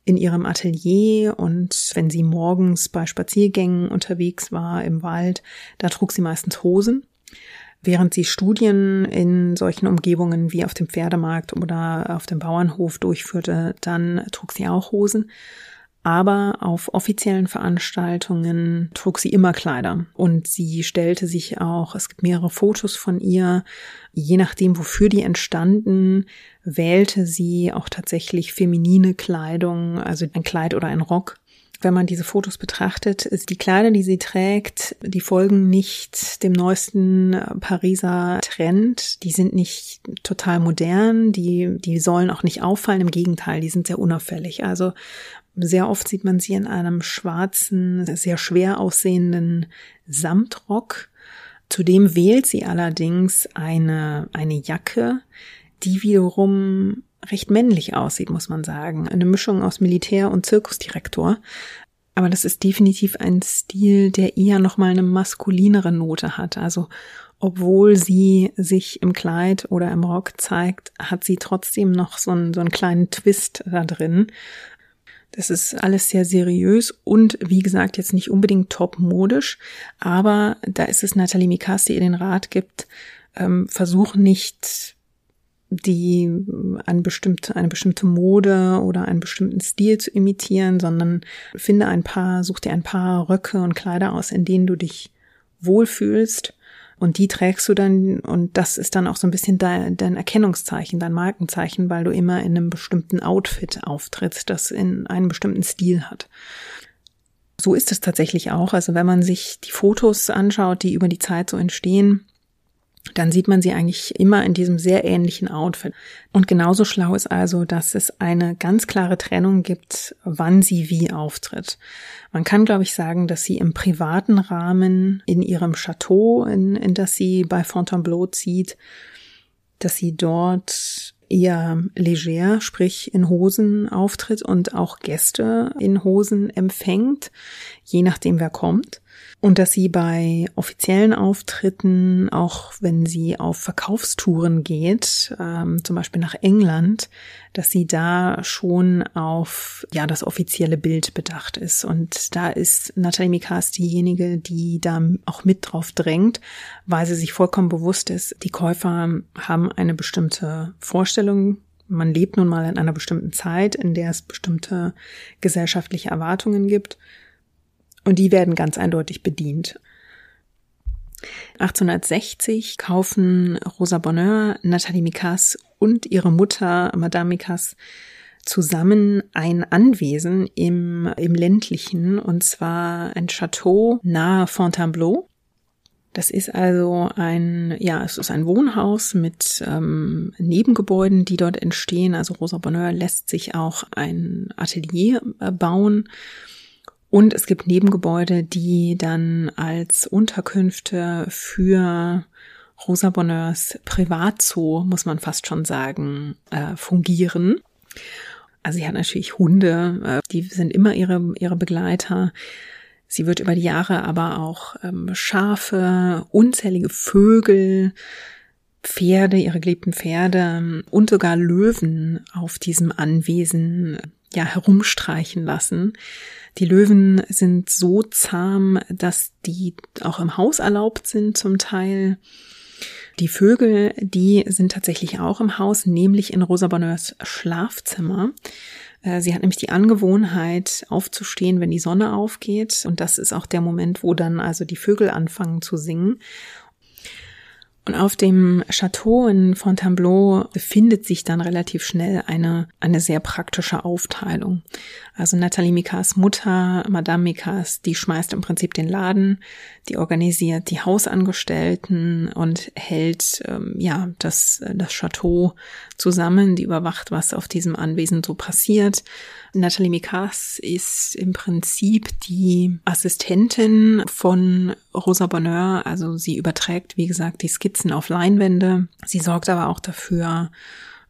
in ihrem Atelier und wenn sie morgens bei Spaziergängen unterwegs war im Wald, da trug sie meistens Hosen während sie Studien in solchen Umgebungen wie auf dem Pferdemarkt oder auf dem Bauernhof durchführte, dann trug sie auch Hosen. Aber auf offiziellen Veranstaltungen trug sie immer Kleider. Und sie stellte sich auch, es gibt mehrere Fotos von ihr, je nachdem, wofür die entstanden, wählte sie auch tatsächlich feminine Kleidung, also ein Kleid oder ein Rock wenn man diese Fotos betrachtet, ist die Kleider, die sie trägt, die folgen nicht dem neuesten äh, Pariser Trend. Die sind nicht total modern, die, die sollen auch nicht auffallen. Im Gegenteil, die sind sehr unauffällig. Also sehr oft sieht man sie in einem schwarzen, sehr schwer aussehenden Samtrock. Zudem wählt sie allerdings eine, eine Jacke, die wiederum recht männlich aussieht, muss man sagen. Eine Mischung aus Militär und Zirkusdirektor. Aber das ist definitiv ein Stil, der eher nochmal eine maskulinere Note hat. Also obwohl sie sich im Kleid oder im Rock zeigt, hat sie trotzdem noch so einen, so einen kleinen Twist da drin. Das ist alles sehr seriös und wie gesagt jetzt nicht unbedingt topmodisch, aber da ist es Nathalie Mikas, die ihr den Rat gibt, ähm, versuch nicht die eine bestimmte, eine bestimmte Mode oder einen bestimmten Stil zu imitieren, sondern finde ein paar, such dir ein paar Röcke und Kleider aus, in denen du dich wohlfühlst und die trägst du dann und das ist dann auch so ein bisschen dein, dein Erkennungszeichen, dein Markenzeichen, weil du immer in einem bestimmten Outfit auftrittst, das in einem bestimmten Stil hat. So ist es tatsächlich auch. Also wenn man sich die Fotos anschaut, die über die Zeit so entstehen, dann sieht man sie eigentlich immer in diesem sehr ähnlichen Outfit. Und genauso schlau ist also, dass es eine ganz klare Trennung gibt, wann sie wie auftritt. Man kann, glaube ich, sagen, dass sie im privaten Rahmen in ihrem Chateau, in, in das sie bei Fontainebleau zieht, dass sie dort eher leger, sprich in Hosen auftritt und auch Gäste in Hosen empfängt, je nachdem wer kommt und dass sie bei offiziellen Auftritten, auch wenn sie auf Verkaufstouren geht, ähm, zum Beispiel nach England, dass sie da schon auf ja das offizielle Bild bedacht ist. Und da ist Natalie Mikas diejenige, die da auch mit drauf drängt, weil sie sich vollkommen bewusst ist, die Käufer haben eine bestimmte Vorstellung man lebt nun mal in einer bestimmten Zeit, in der es bestimmte gesellschaftliche Erwartungen gibt. Und die werden ganz eindeutig bedient. 1860 kaufen Rosa Bonheur, Nathalie Mikas und ihre Mutter Madame Mikas zusammen ein Anwesen im, im ländlichen, und zwar ein Chateau nahe Fontainebleau. Das ist also ein, ja, es ist ein Wohnhaus mit ähm, Nebengebäuden, die dort entstehen. Also Rosa Bonheur lässt sich auch ein Atelier äh, bauen und es gibt Nebengebäude, die dann als Unterkünfte für Rosa Bonheurs Privatzoo, muss man fast schon sagen, äh, fungieren. Also sie hat natürlich Hunde, äh, die sind immer ihre, ihre Begleiter. Sie wird über die Jahre aber auch ähm, Schafe, unzählige Vögel, Pferde, ihre geliebten Pferde und sogar Löwen auf diesem Anwesen ja herumstreichen lassen. Die Löwen sind so zahm, dass die auch im Haus erlaubt sind zum Teil. Die Vögel, die sind tatsächlich auch im Haus, nämlich in Rosa Bonheurs Schlafzimmer. Äh, sie hat nämlich die Angewohnheit, aufzustehen, wenn die Sonne aufgeht. Und das ist auch der Moment, wo dann also die Vögel anfangen zu singen. Und auf dem Chateau in Fontainebleau befindet sich dann relativ schnell eine, eine sehr praktische Aufteilung. Also Nathalie Mikas Mutter, Madame Mikas, die schmeißt im Prinzip den Laden, die organisiert die Hausangestellten und hält ähm, ja das, das Chateau zusammen, die überwacht, was auf diesem Anwesen so passiert. Nathalie Mikas ist im Prinzip die Assistentin von Rosa Bonheur. Also sie überträgt, wie gesagt, die Skizzen auf Leinwände. Sie sorgt aber auch dafür,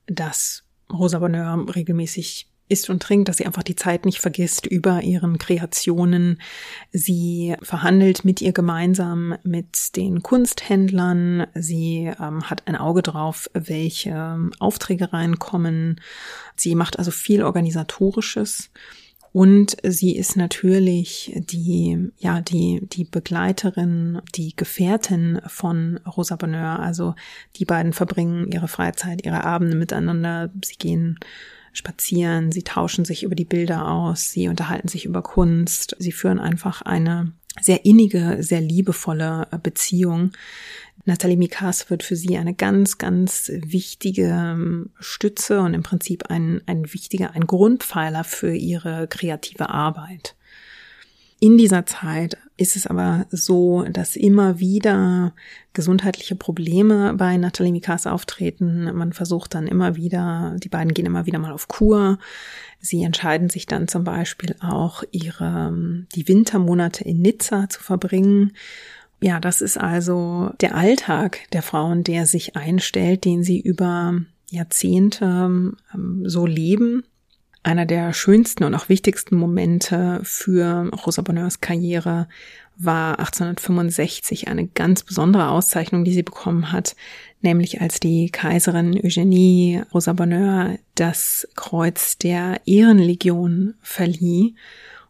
dass Rosa Bonheur regelmäßig isst und trinkt, dass sie einfach die Zeit nicht vergisst über ihren Kreationen. Sie verhandelt mit ihr gemeinsam mit den Kunsthändlern. Sie ähm, hat ein Auge drauf, welche Aufträge reinkommen. Sie macht also viel organisatorisches. Und sie ist natürlich die, ja, die, die Begleiterin, die Gefährtin von Rosa Bonheur. Also die beiden verbringen ihre Freizeit, ihre Abende miteinander. Sie gehen spazieren, sie tauschen sich über die Bilder aus, sie unterhalten sich über Kunst, sie führen einfach eine sehr innige, sehr liebevolle Beziehung. Nathalie Mikas wird für sie eine ganz, ganz wichtige ähm, Stütze und im Prinzip ein, ein wichtiger, ein Grundpfeiler für ihre kreative Arbeit. In dieser Zeit ist es aber so, dass immer wieder gesundheitliche Probleme bei Nathalie Mikas auftreten. Man versucht dann immer wieder, die beiden gehen immer wieder mal auf Kur. Sie entscheiden sich dann zum Beispiel auch ihre, die Wintermonate in Nizza zu verbringen. Ja, das ist also der Alltag der Frauen, der sich einstellt, den sie über Jahrzehnte ähm, so leben einer der schönsten und auch wichtigsten Momente für Rosa Bonheurs Karriere war 1865 eine ganz besondere Auszeichnung, die sie bekommen hat, nämlich als die Kaiserin Eugenie Rosa Bonheur das Kreuz der Ehrenlegion verlieh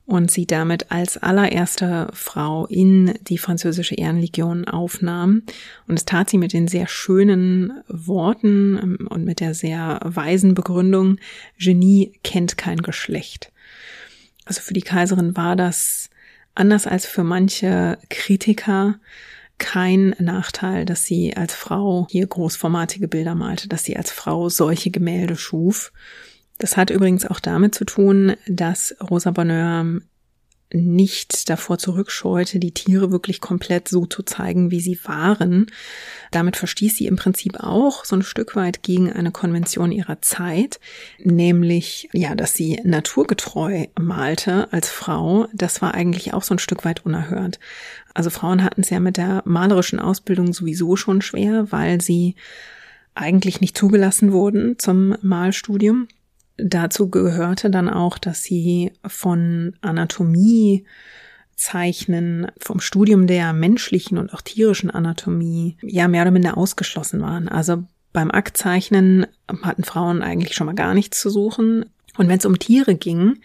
und sie damit als allererste Frau in die französische Ehrenlegion aufnahm. Und es tat sie mit den sehr schönen Worten ähm, und mit der sehr weisen Begründung, Genie kennt kein Geschlecht. Also für die Kaiserin war das anders als für manche Kritiker kein Nachteil, dass sie als Frau hier großformatige Bilder malte, dass sie als Frau solche Gemälde schuf. Das hat übrigens auch damit zu tun, dass Rosa Bonheur nicht davor zurückscheute, die Tiere wirklich komplett so zu zeigen, wie sie waren. Damit verstieß sie im Prinzip auch so ein Stück weit gegen eine Konvention ihrer Zeit, nämlich, ja, dass sie naturgetreu malte als Frau. Das war eigentlich auch so ein Stück weit unerhört. Also Frauen hatten es ja mit der malerischen Ausbildung sowieso schon schwer, weil sie eigentlich nicht zugelassen wurden zum Malstudium. Dazu gehörte dann auch, dass sie von Anatomie Zeichnen vom Studium der menschlichen und auch tierischen Anatomie ja mehr oder minder ausgeschlossen waren. Also beim Aktzeichnen hatten Frauen eigentlich schon mal gar nichts zu suchen. Und wenn es um Tiere ging,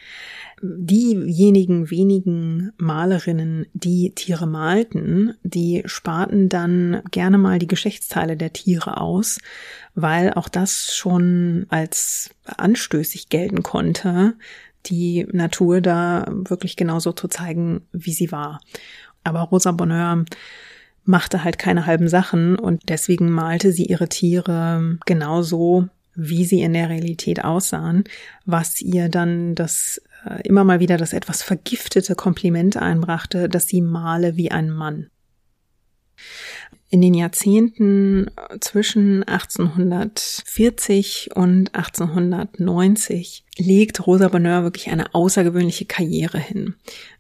diejenigen wenigen Malerinnen, die Tiere malten, die sparten dann gerne mal die Geschlechtsteile der Tiere aus, weil auch das schon als anstößig gelten konnte, die Natur da wirklich genauso zu zeigen, wie sie war. Aber Rosa Bonheur machte halt keine halben Sachen und deswegen malte sie ihre Tiere genauso, wie sie in der Realität aussahen, was ihr dann das äh, immer mal wieder das etwas vergiftete Kompliment einbrachte, dass sie male wie ein Mann. In den Jahrzehnten zwischen 1840 und 1890 legt Rosa Bonheur wirklich eine außergewöhnliche Karriere hin.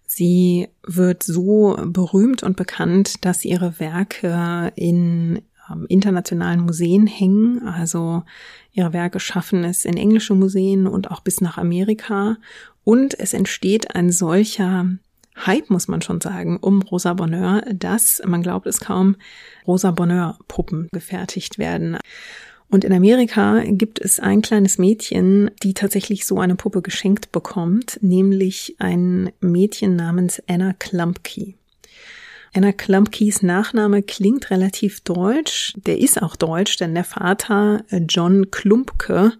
Sie wird so berühmt und bekannt, dass ihre Werke in internationalen Museen hängen. Also ihre Werke schaffen es in englische Museen und auch bis nach Amerika. Und es entsteht ein solcher Hype, muss man schon sagen, um Rosa Bonheur, dass, man glaubt es kaum, Rosa Bonheur Puppen gefertigt werden. Und in Amerika gibt es ein kleines Mädchen, die tatsächlich so eine Puppe geschenkt bekommt, nämlich ein Mädchen namens Anna Klumpke. Anna Klumpkes Nachname klingt relativ deutsch. Der ist auch deutsch, denn der Vater äh, John Klumpke,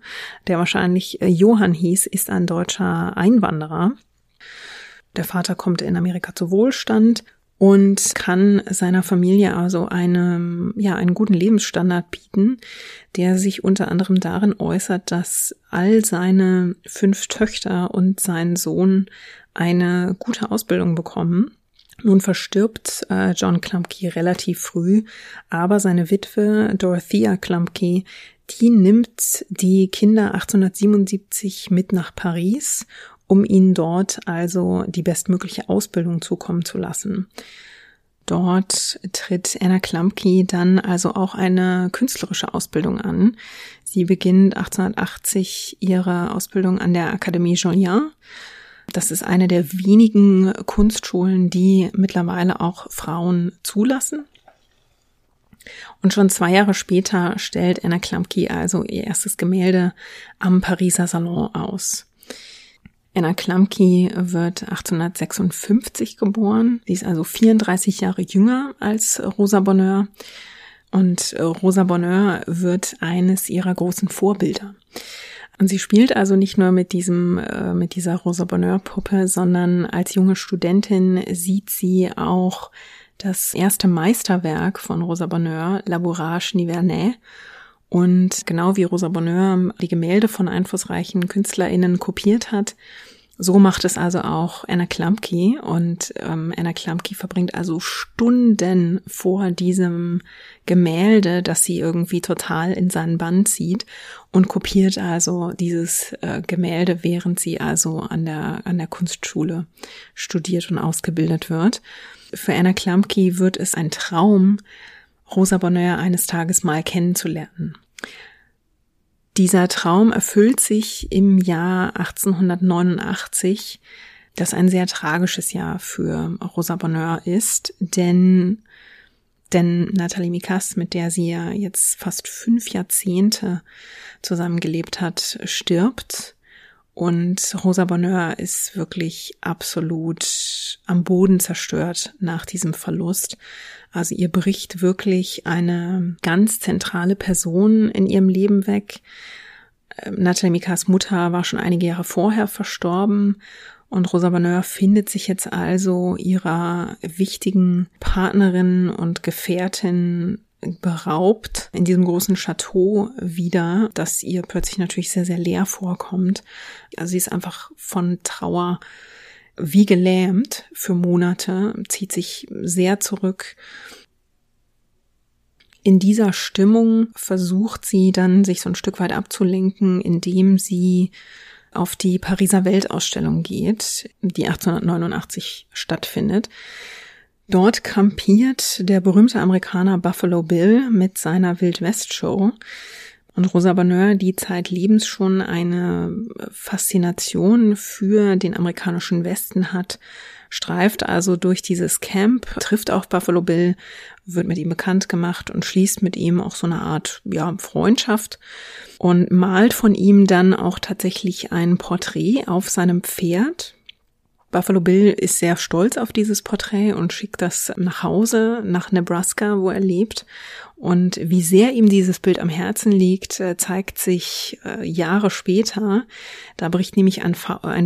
der wahrscheinlich äh, Johann hieß, ist ein deutscher Einwanderer. Der Vater kommt in Amerika zu Wohlstand und kann seiner Familie also eine, ja, einen guten Lebensstandard bieten, der sich unter anderem darin äußert, dass all seine fünf Töchter und sein Sohn eine gute Ausbildung bekommen nun verstirbt äh, John Klumpke relativ früh, aber seine Witwe Dorothea Klumpke, die nimmt die Kinder 1877 mit nach Paris, um ihnen dort also die bestmögliche Ausbildung zukommen zu lassen. Dort tritt Anna Klumpke dann also auch eine künstlerische Ausbildung an. Sie beginnt 1880 ihre Ausbildung an der Akademie Julian das ist eine der wenigen Kunstschulen, die mittlerweile auch Frauen zulassen. Und schon zwei Jahre später stellt Anna Klumpke also ihr erstes Gemälde am Pariser Salon aus. Anna Klumpke wird 1856 geboren. Sie ist also 34 Jahre jünger als Rosa Bonheur. Und Rosa Bonheur wird eines ihrer großen Vorbilder. Und sie spielt also nicht nur mit diesem, äh, mit dieser Rosa Bonheur Puppe, sondern als junge Studentin sieht sie auch das erste Meisterwerk von Rosa Bonheur, Labourage Nivernais. Und genau wie Rosa Bonheur die Gemälde von einflussreichen KünstlerInnen kopiert hat, so macht es also auch Anna Klumpke und ähm, Anna Klumpke verbringt also Stunden vor diesem Gemälde, das sie irgendwie total in seinen Bann zieht und kopiert also dieses äh, Gemälde, während sie also an der an der Kunstschule studiert und ausgebildet wird. Für Anna Klumpke wird es ein Traum, Rosa Bonheur eines Tages mal kennenzulernen. Dieser Traum erfüllt sich im Jahr 1889, das ein sehr tragisches Jahr für Rosa Bonheur ist, denn denn Nathalie Mikas, mit der sie ja jetzt fast fünf Jahrzehnte zusammengelebt hat, stirbt. Und Rosa Bonheur ist wirklich absolut am Boden zerstört nach diesem Verlust. Also ihr bricht wirklich eine ganz zentrale Person in ihrem Leben weg. Ähm, Nathalie Mikas Mutter war schon einige Jahre vorher verstorben und Rosa Bonheur findet sich jetzt also ihrer wichtigen Partnerin und Gefährtin beraubt in diesem großen Chateau wieder, das ihr plötzlich natürlich sehr, sehr leer vorkommt. Also sie ist einfach von Trauer wie gelähmt für Monate, zieht sich sehr zurück. In dieser Stimmung versucht sie dann, sich so ein Stück weit abzulenken, indem sie auf die Pariser Weltausstellung geht, die 1889 stattfindet. Dort kampiert der berühmte Amerikaner Buffalo Bill mit seiner Wildwest-Show. Und Rosa Bonheur, die zeitlebens schon eine Faszination für den amerikanischen Westen hat, streift also durch dieses Camp, trifft auch Buffalo Bill, wird mit ihm bekannt gemacht und schließt mit ihm auch so eine Art, ja, Freundschaft und malt von ihm dann auch tatsächlich ein Porträt auf seinem Pferd. Buffalo Bill ist sehr stolz auf dieses Porträt und schickt das nach Hause, nach Nebraska, wo er lebt und wie sehr ihm dieses Bild am Herzen liegt, äh, zeigt sich äh, Jahre später. Da bricht nämlich ein,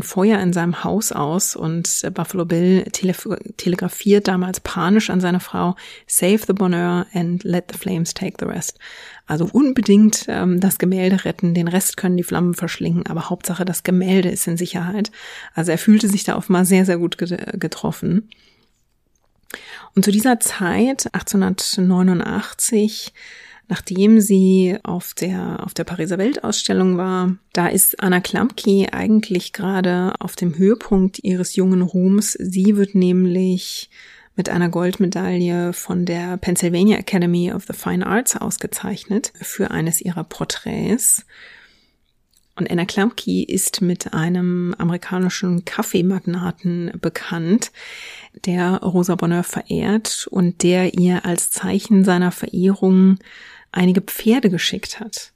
Feuer in seinem Haus aus und äh, Buffalo Bill tele telegrafiert damals panisch an seine Frau, Save the Bonheur and let the flames take the rest. Also unbedingt ähm, das Gemälde retten, den Rest können die Flammen verschlingen, aber Hauptsache das Gemälde ist in Sicherheit. Also er fühlte sich da offenbar sehr, sehr gut getroffen. Und zu dieser Zeit, 1889, nachdem sie auf der, auf der Pariser Weltausstellung war, da ist Anna Klumpke eigentlich gerade auf dem Höhepunkt ihres jungen Ruhms. Sie wird nämlich mit einer Goldmedaille von der Pennsylvania Academy of the Fine Arts ausgezeichnet für eines ihrer Porträts. Und Anna Klumpke ist mit einem amerikanischen Kaffeemagnaten bekannt, der Rosa Bonheur verehrt und der ihr als Zeichen seiner Verehrung einige Pferde geschickt hat.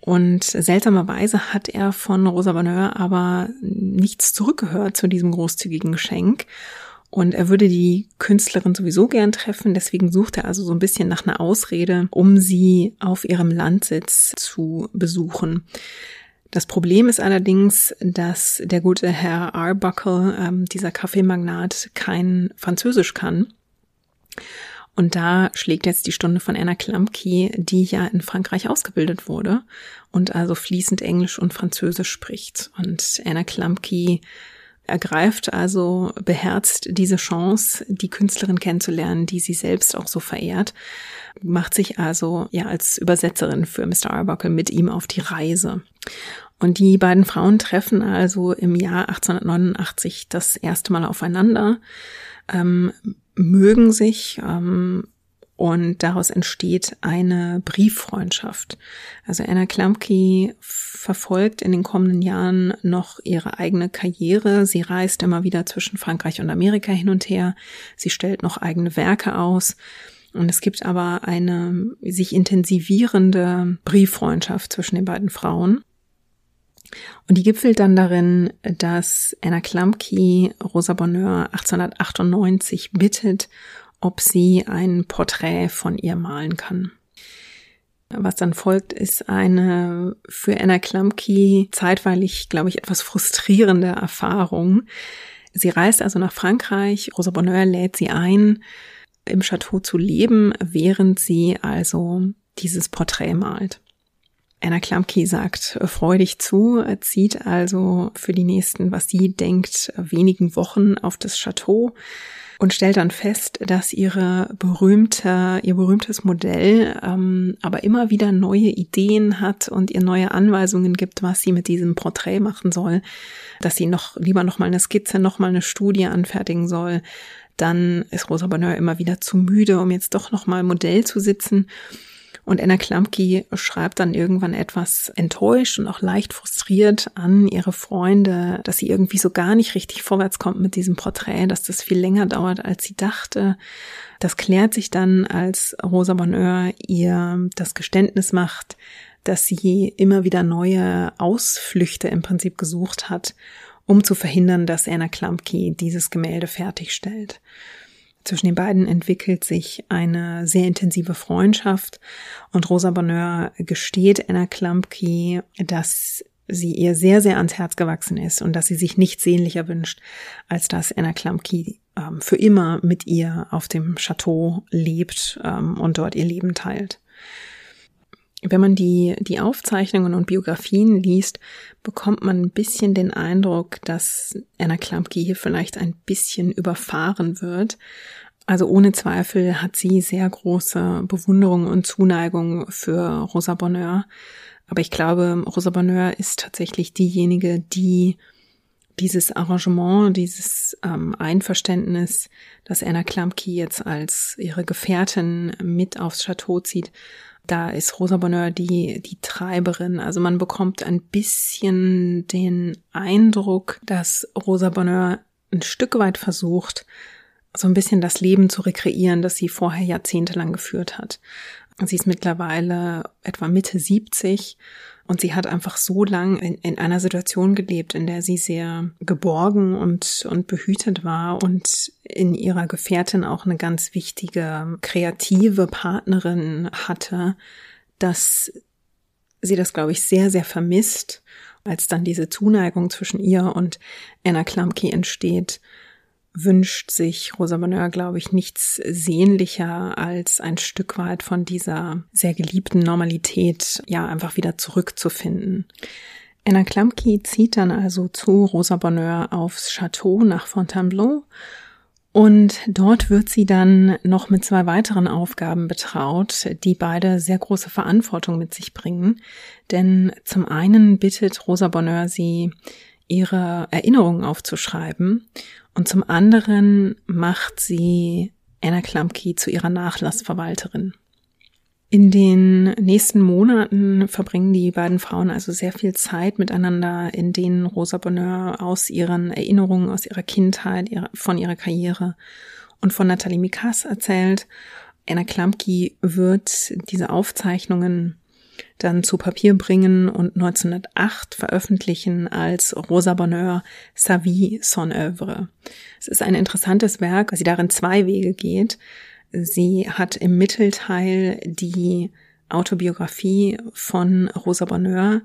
Und seltsamerweise hat er von Rosa Bonheur aber nichts zurückgehört zu diesem großzügigen Geschenk. Und er würde die Künstlerin sowieso gern treffen, deswegen sucht er also so ein bisschen nach einer Ausrede, um sie auf ihrem Landsitz zu besuchen. Das Problem ist allerdings, dass der gute Herr Arbuckle, ähm, dieser Kaffeemagnat, kein Französisch kann. Und da schlägt jetzt die Stunde von Anna Klumpke, die ja in Frankreich ausgebildet wurde und also fließend Englisch und Französisch spricht. Und Anna Klumpke ergreift also beherzt diese Chance, die Künstlerin kennenzulernen, die sie selbst auch so verehrt, macht sich also ja als Übersetzerin für Mr. Arbuckle mit ihm auf die Reise. Und die beiden Frauen treffen also im Jahr 1889 das erste Mal aufeinander, ähm, mögen sich ähm, und daraus entsteht eine Brieffreundschaft. Also Anna Klumpke verfolgt in den kommenden Jahren noch ihre eigene Karriere. Sie reist immer wieder zwischen Frankreich und Amerika hin und her. Sie stellt noch eigene Werke aus. Und es gibt aber eine sich intensivierende Brieffreundschaft zwischen den beiden Frauen. Und die gipfelt dann darin, dass Anna Klumpke Rosa Bonheur 1898 bittet, ob sie ein Porträt von ihr malen kann. Was dann folgt, ist eine für Anna Klumpke zeitweilig, glaube ich, etwas frustrierende Erfahrung. Sie reist also nach Frankreich. Rosa Bonheur lädt sie ein, im Chateau zu leben, während sie also dieses Porträt malt. Anna Klumpke sagt freudig zu, zieht also für die nächsten, was sie denkt, wenigen Wochen auf das Chateau und stellt dann fest, dass ihre berühmte, ihr berühmtes Modell ähm, aber immer wieder neue Ideen hat und ihr neue Anweisungen gibt, was sie mit diesem Porträt machen soll, dass sie noch lieber noch mal eine Skizze, noch mal eine Studie anfertigen soll. Dann ist Rosa Bonheur immer wieder zu müde, um jetzt doch noch mal Modell zu sitzen und Anna Klumpke schreibt dann irgendwann etwas enttäuscht und auch leicht frustriert an ihre Freunde, dass sie irgendwie so gar nicht richtig vorwärts kommt mit diesem Porträt, dass das viel länger dauert, als sie dachte. Das klärt sich dann, als Rosa Bonheur ihr das Geständnis macht, dass sie immer wieder neue Ausflüchte im Prinzip gesucht hat, um zu verhindern, dass Anna Klumpke dieses Gemälde fertigstellt. Zwischen den beiden entwickelt sich eine sehr intensive Freundschaft und Rosa Bonheur gesteht Anna Klumpke, dass sie ihr sehr, sehr ans Herz gewachsen ist und dass sie sich nichts sehnlicher wünscht, als dass Anna Klumpke ähm, für immer mit ihr auf dem Chateau lebt ähm, und dort ihr Leben teilt. Wenn man die, die Aufzeichnungen und Biografien liest, bekommt man ein bisschen den Eindruck, dass Anna Klumpke hier vielleicht ein bisschen überfahren wird. Also ohne Zweifel hat sie sehr große Bewunderung und Zuneigung für Rosa Bonheur. Aber ich glaube, Rosa Bonheur ist tatsächlich diejenige, die dieses Arrangement, dieses ähm, Einverständnis, das Anna Klumpke jetzt als ihre Gefährtin mit aufs Chateau zieht, da ist Rosa Bonheur die, die Treiberin. Also man bekommt ein bisschen den Eindruck, dass Rosa Bonheur ein Stück weit versucht, so ein bisschen das Leben zu rekreieren, das sie vorher jahrzehntelang geführt hat. Sie ist mittlerweile etwa Mitte 70 und sie hat einfach so lang in, in, einer Situation gelebt, in der sie sehr geborgen und, und behütet war und in ihrer Gefährtin auch eine ganz wichtige kreative Partnerin hatte, dass sie das, glaube ich, sehr, sehr vermisst, als dann diese Zuneigung zwischen ihr und Anna Klumpke entsteht wünscht sich Rosa Bonheur, glaube ich, nichts sehnlicher als ein Stück weit von dieser sehr geliebten Normalität, ja, einfach wieder zurückzufinden. Anna Klumpke zieht dann also zu Rosa Bonheur aufs Chateau nach Fontainebleau und dort wird sie dann noch mit zwei weiteren Aufgaben betraut, die beide sehr große Verantwortung mit sich bringen. Denn zum einen bittet Rosa Bonheur sie, ihre Erinnerungen aufzuschreiben und zum anderen macht sie Anna Klumpke zu ihrer Nachlassverwalterin. In den nächsten Monaten verbringen die beiden Frauen also sehr viel Zeit miteinander, in denen Rosa Bonheur aus ihren Erinnerungen, aus ihrer Kindheit, von ihrer Karriere und von Nathalie Mikas erzählt. Anna Klamki wird diese Aufzeichnungen dann zu Papier bringen und 1908 veröffentlichen als Rosa Bonheur Sa vie, son œuvre. Es ist ein interessantes Werk, weil sie darin zwei Wege geht. Sie hat im Mittelteil die Autobiografie von Rosa Bonheur,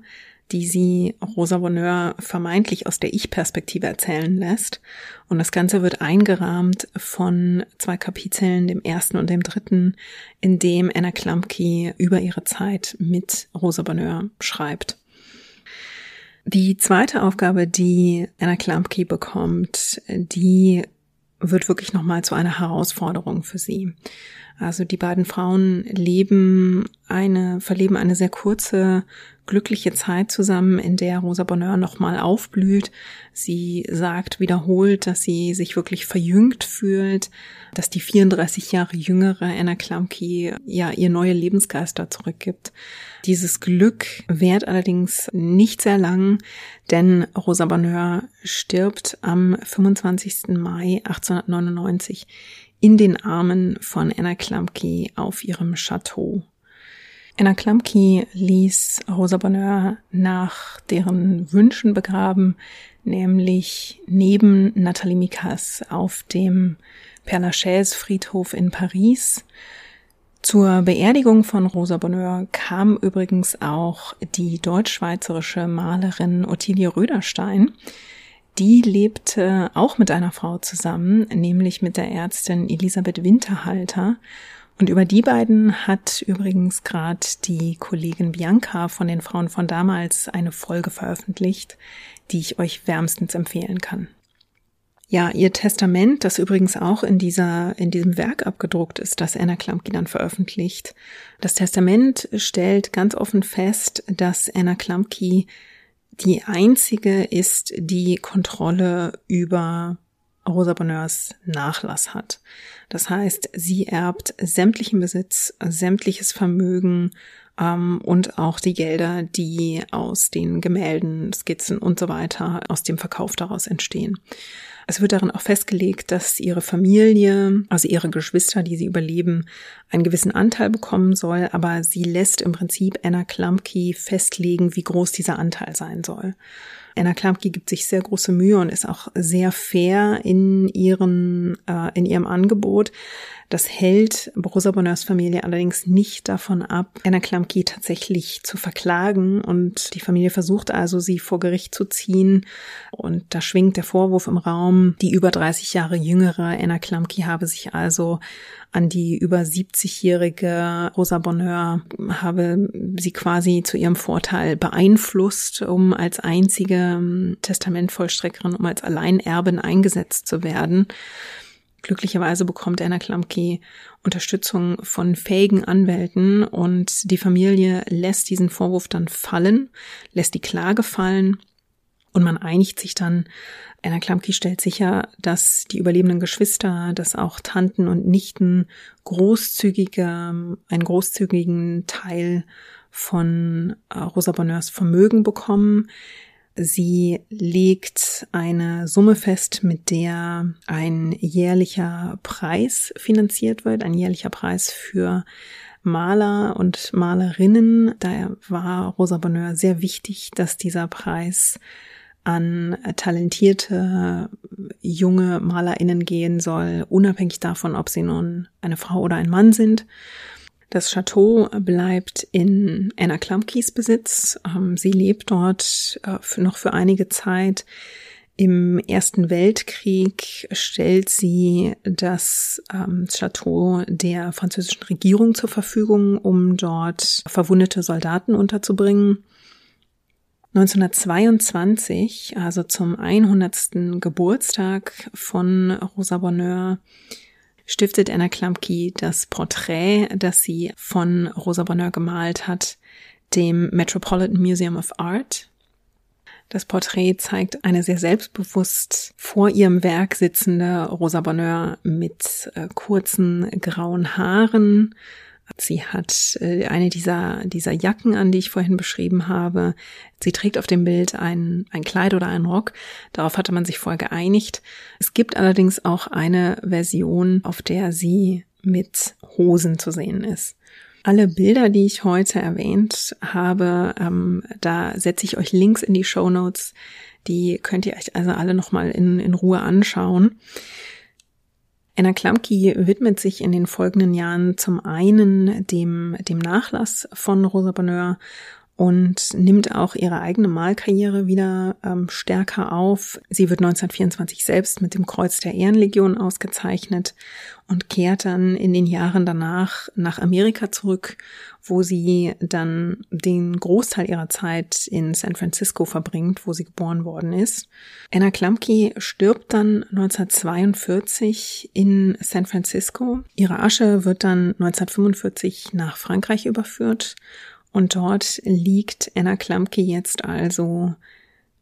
die sie Rosa Bonheur vermeintlich aus der Ich-Perspektive erzählen lässt. Und das Ganze wird eingerahmt von zwei Kapiteln, dem ersten und dem dritten, in dem Anna Klumpke über ihre Zeit mit Rosa Bonheur schreibt. Die zweite Aufgabe, die Anna Klumpke bekommt, die wird wirklich nochmal zu einer Herausforderung für sie. Also die beiden Frauen leben eine, verleben eine sehr kurze, glückliche Zeit zusammen, in der Rosa Bonheur nochmal aufblüht. Sie sagt wiederholt, dass sie sich wirklich verjüngt fühlt, dass die 34 Jahre jüngere Anna Klamke ja ihr neue Lebensgeister zurückgibt. Dieses Glück währt allerdings nicht sehr lang, denn Rosa Bonheur stirbt am 25. Mai 1899 in den Armen von Anna Klumpke auf ihrem Chateau. Anna Klumpke ließ Rosa Bonheur nach deren Wünschen begraben, nämlich neben Nathalie Mikas auf dem Père Lachaise Friedhof in Paris. Zur Beerdigung von Rosa Bonheur kam übrigens auch die deutsch-schweizerische Malerin Ottilie Röderstein, die lebte auch mit einer Frau zusammen, nämlich mit der Ärztin Elisabeth Winterhalter. Und über die beiden hat übrigens gerade die Kollegin Bianca von den Frauen von damals eine Folge veröffentlicht, die ich euch wärmstens empfehlen kann. Ja, ihr Testament, das übrigens auch in dieser, in diesem Werk abgedruckt ist, das Anna Klumpke dann veröffentlicht. Das Testament stellt ganz offen fest, dass Anna Klumpke die einzige ist, die Kontrolle über Rosa Bonheurs Nachlass hat. Das heißt, sie erbt sämtlichen Besitz, sämtliches Vermögen ähm, und auch die Gelder, die aus den Gemälden, Skizzen und so weiter aus dem Verkauf daraus entstehen. Es wird darin auch festgelegt, dass ihre Familie, also ihre Geschwister, die sie überleben, einen gewissen Anteil bekommen soll, aber sie lässt im Prinzip Anna Klumpke festlegen, wie groß dieser Anteil sein soll. Anna Klumpke gibt sich sehr große Mühe und ist auch sehr fair in ihren äh, in ihrem Angebot. Das hält Rosa Bonheurs Familie allerdings nicht davon ab, Anna Klumpke tatsächlich zu verklagen und die Familie versucht also, sie vor Gericht zu ziehen und da schwingt der Vorwurf im Raum, die über 30 Jahre jüngere Anna Klumpke habe sich also an die über 70-jährige Rosa Bonheur, habe sie quasi zu ihrem Vorteil beeinflusst, um als einzige ähm, Testamentvollstreckerin, um als Alleinerbin eingesetzt zu werden. Glücklicherweise bekommt Anna Klumpke Unterstützung von fähigen Anwälten und die Familie lässt diesen Vorwurf dann fallen, lässt die Klage fallen und man einigt sich dann. Anna Klumpke stellt sicher, dass die überlebenden Geschwister, dass auch Tanten und Nichten großzügige, einen großzügigen Teil von äh, Rosa Bonheurs Vermögen bekommen. Sie legt eine Summe fest, mit der ein jährlicher Preis finanziert wird, ein jährlicher Preis für Maler und Malerinnen. Daher war Rosa Bonheur sehr wichtig, dass dieser Preis an talentierte junge Malerinnen gehen soll, unabhängig davon, ob sie nun eine Frau oder ein Mann sind. Das Chateau bleibt in Anna Klumpkes Besitz. Ähm, sie lebt dort äh, noch für einige Zeit. Im Ersten Weltkrieg stellt sie das ähm, Chateau der französischen Regierung zur Verfügung, um dort verwundete Soldaten unterzubringen. 1922, also zum 100. Geburtstag von Rosa Bonheur, stiftet Anna Klumpke das Porträt, das sie von Rosa Bonheur gemalt hat, dem Metropolitan Museum of Art. Das Porträt zeigt eine sehr selbstbewusst vor ihrem Werk sitzende Rosa Bonheur mit äh, kurzen grauen Haaren, Sie hat äh, eine dieser, dieser Jacken an, die ich vorhin beschrieben habe. Sie trägt auf dem Bild ein, ein Kleid oder einen Rock. Darauf hatte man sich vorher geeinigt. Es gibt allerdings auch eine Version, auf der sie mit Hosen zu sehen ist. Alle Bilder, die ich heute erwähnt habe, ähm, da setze ich euch Links in die Show Notes. Die könnt ihr euch also alle nochmal in, in Ruhe anschauen. Anna Klamki widmet sich in den folgenden Jahren zum einen dem, dem Nachlass von Rosa Bonheur und nimmt auch ihre eigene Malkarriere wieder ähm, stärker auf. Sie wird 1924 selbst mit dem Kreuz der Ehrenlegion ausgezeichnet und kehrt dann in den Jahren danach nach Amerika zurück, wo sie dann den Großteil ihrer Zeit in San Francisco verbringt, wo sie geboren worden ist. Anna Klumke stirbt dann 1942 in San Francisco. Ihre Asche wird dann 1945 nach Frankreich überführt und dort liegt Anna Klamke jetzt also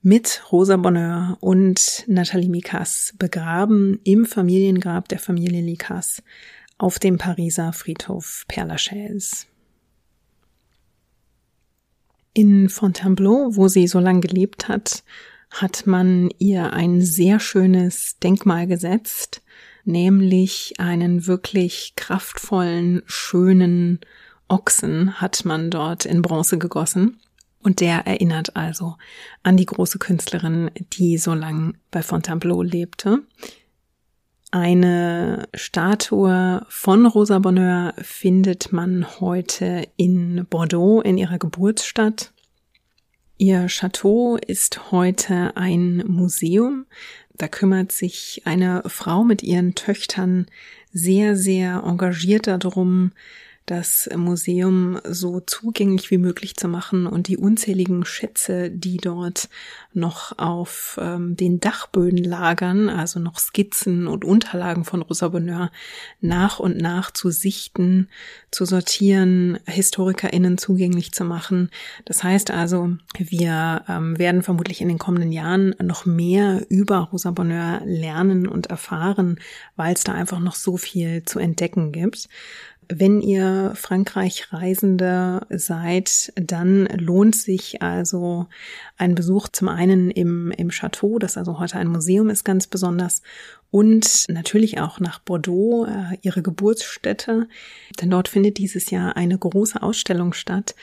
mit Rosa Bonheur und Nathalie Mikas begraben im Familiengrab der Familie Likas auf dem Pariser Friedhof Père Lachaise. In Fontainebleau, wo sie so lange gelebt hat, hat man ihr ein sehr schönes Denkmal gesetzt, nämlich einen wirklich kraftvollen, schönen Ochsen hat man dort in Bronze gegossen. Und der erinnert also an die große Künstlerin, die so lang bei Fontainebleau lebte. Eine Statue von Rosa Bonheur findet man heute in Bordeaux in ihrer Geburtsstadt. Ihr Chateau ist heute ein Museum. Da kümmert sich eine Frau mit ihren Töchtern sehr, sehr engagiert darum, das Museum so zugänglich wie möglich zu machen und die unzähligen Schätze, die dort noch auf ähm, den Dachböden lagern, also noch Skizzen und Unterlagen von Rosa Bonheur, nach und nach zu sichten, zu sortieren, HistorikerInnen zugänglich zu machen. Das heißt also, wir ähm, werden vermutlich in den kommenden Jahren noch mehr über Rosa Bonheur lernen und erfahren, weil es da einfach noch so viel zu entdecken gibt. Wenn ihr Frankreich Reisende seid, dann lohnt sich also ein Besuch zum einen im, im Chateau, das also heute ein Museum ist ganz besonders, und natürlich auch nach Bordeaux, äh, ihre Geburtsstätte, denn dort findet dieses Jahr eine große Ausstellung statt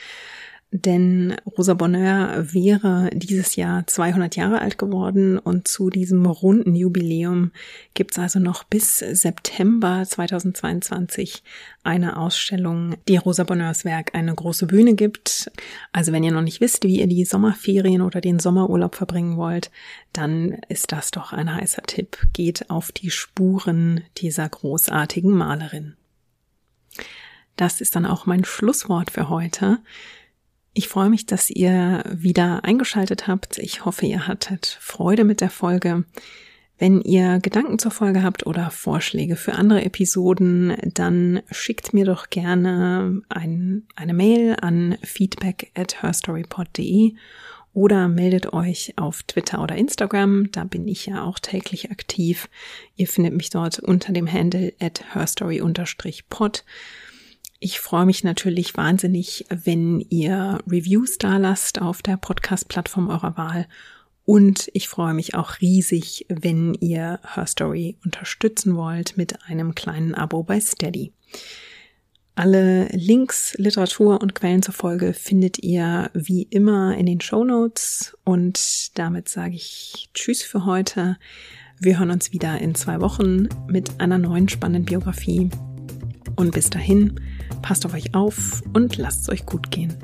denn Rosa Bonheur wäre dieses Jahr 200 Jahre alt geworden und zu diesem runden Jubiläum gibt es also noch bis September 2022 eine Ausstellung, die Rosa Bonheurs Werk eine große Bühne gibt. Also wenn ihr noch nicht wisst, wie ihr die Sommerferien oder den Sommerurlaub verbringen wollt, dann ist das doch ein heißer Tipp. Geht auf die Spuren dieser großartigen Malerin. Das ist dann auch mein Schlusswort für heute. Ich freue mich, dass ihr wieder eingeschaltet habt. Ich hoffe, ihr hattet Freude mit der Folge. Wenn ihr Gedanken zur Folge habt oder Vorschläge für andere Episoden, dann schickt mir doch gerne ein, eine Mail an feedback at herstorypod.de oder meldet euch auf Twitter oder Instagram. Da bin ich ja auch täglich aktiv. Ihr findet mich dort unter dem Handle at herstory-pod. Ich freue mich natürlich wahnsinnig, wenn ihr Reviews da lasst auf der Podcast-Plattform eurer Wahl. Und ich freue mich auch riesig, wenn ihr Her Story unterstützen wollt mit einem kleinen Abo bei Steady. Alle Links, Literatur und Quellen zur Folge findet ihr wie immer in den Show Notes. Und damit sage ich Tschüss für heute. Wir hören uns wieder in zwei Wochen mit einer neuen spannenden Biografie. Und bis dahin, Passt auf euch auf und lasst es euch gut gehen.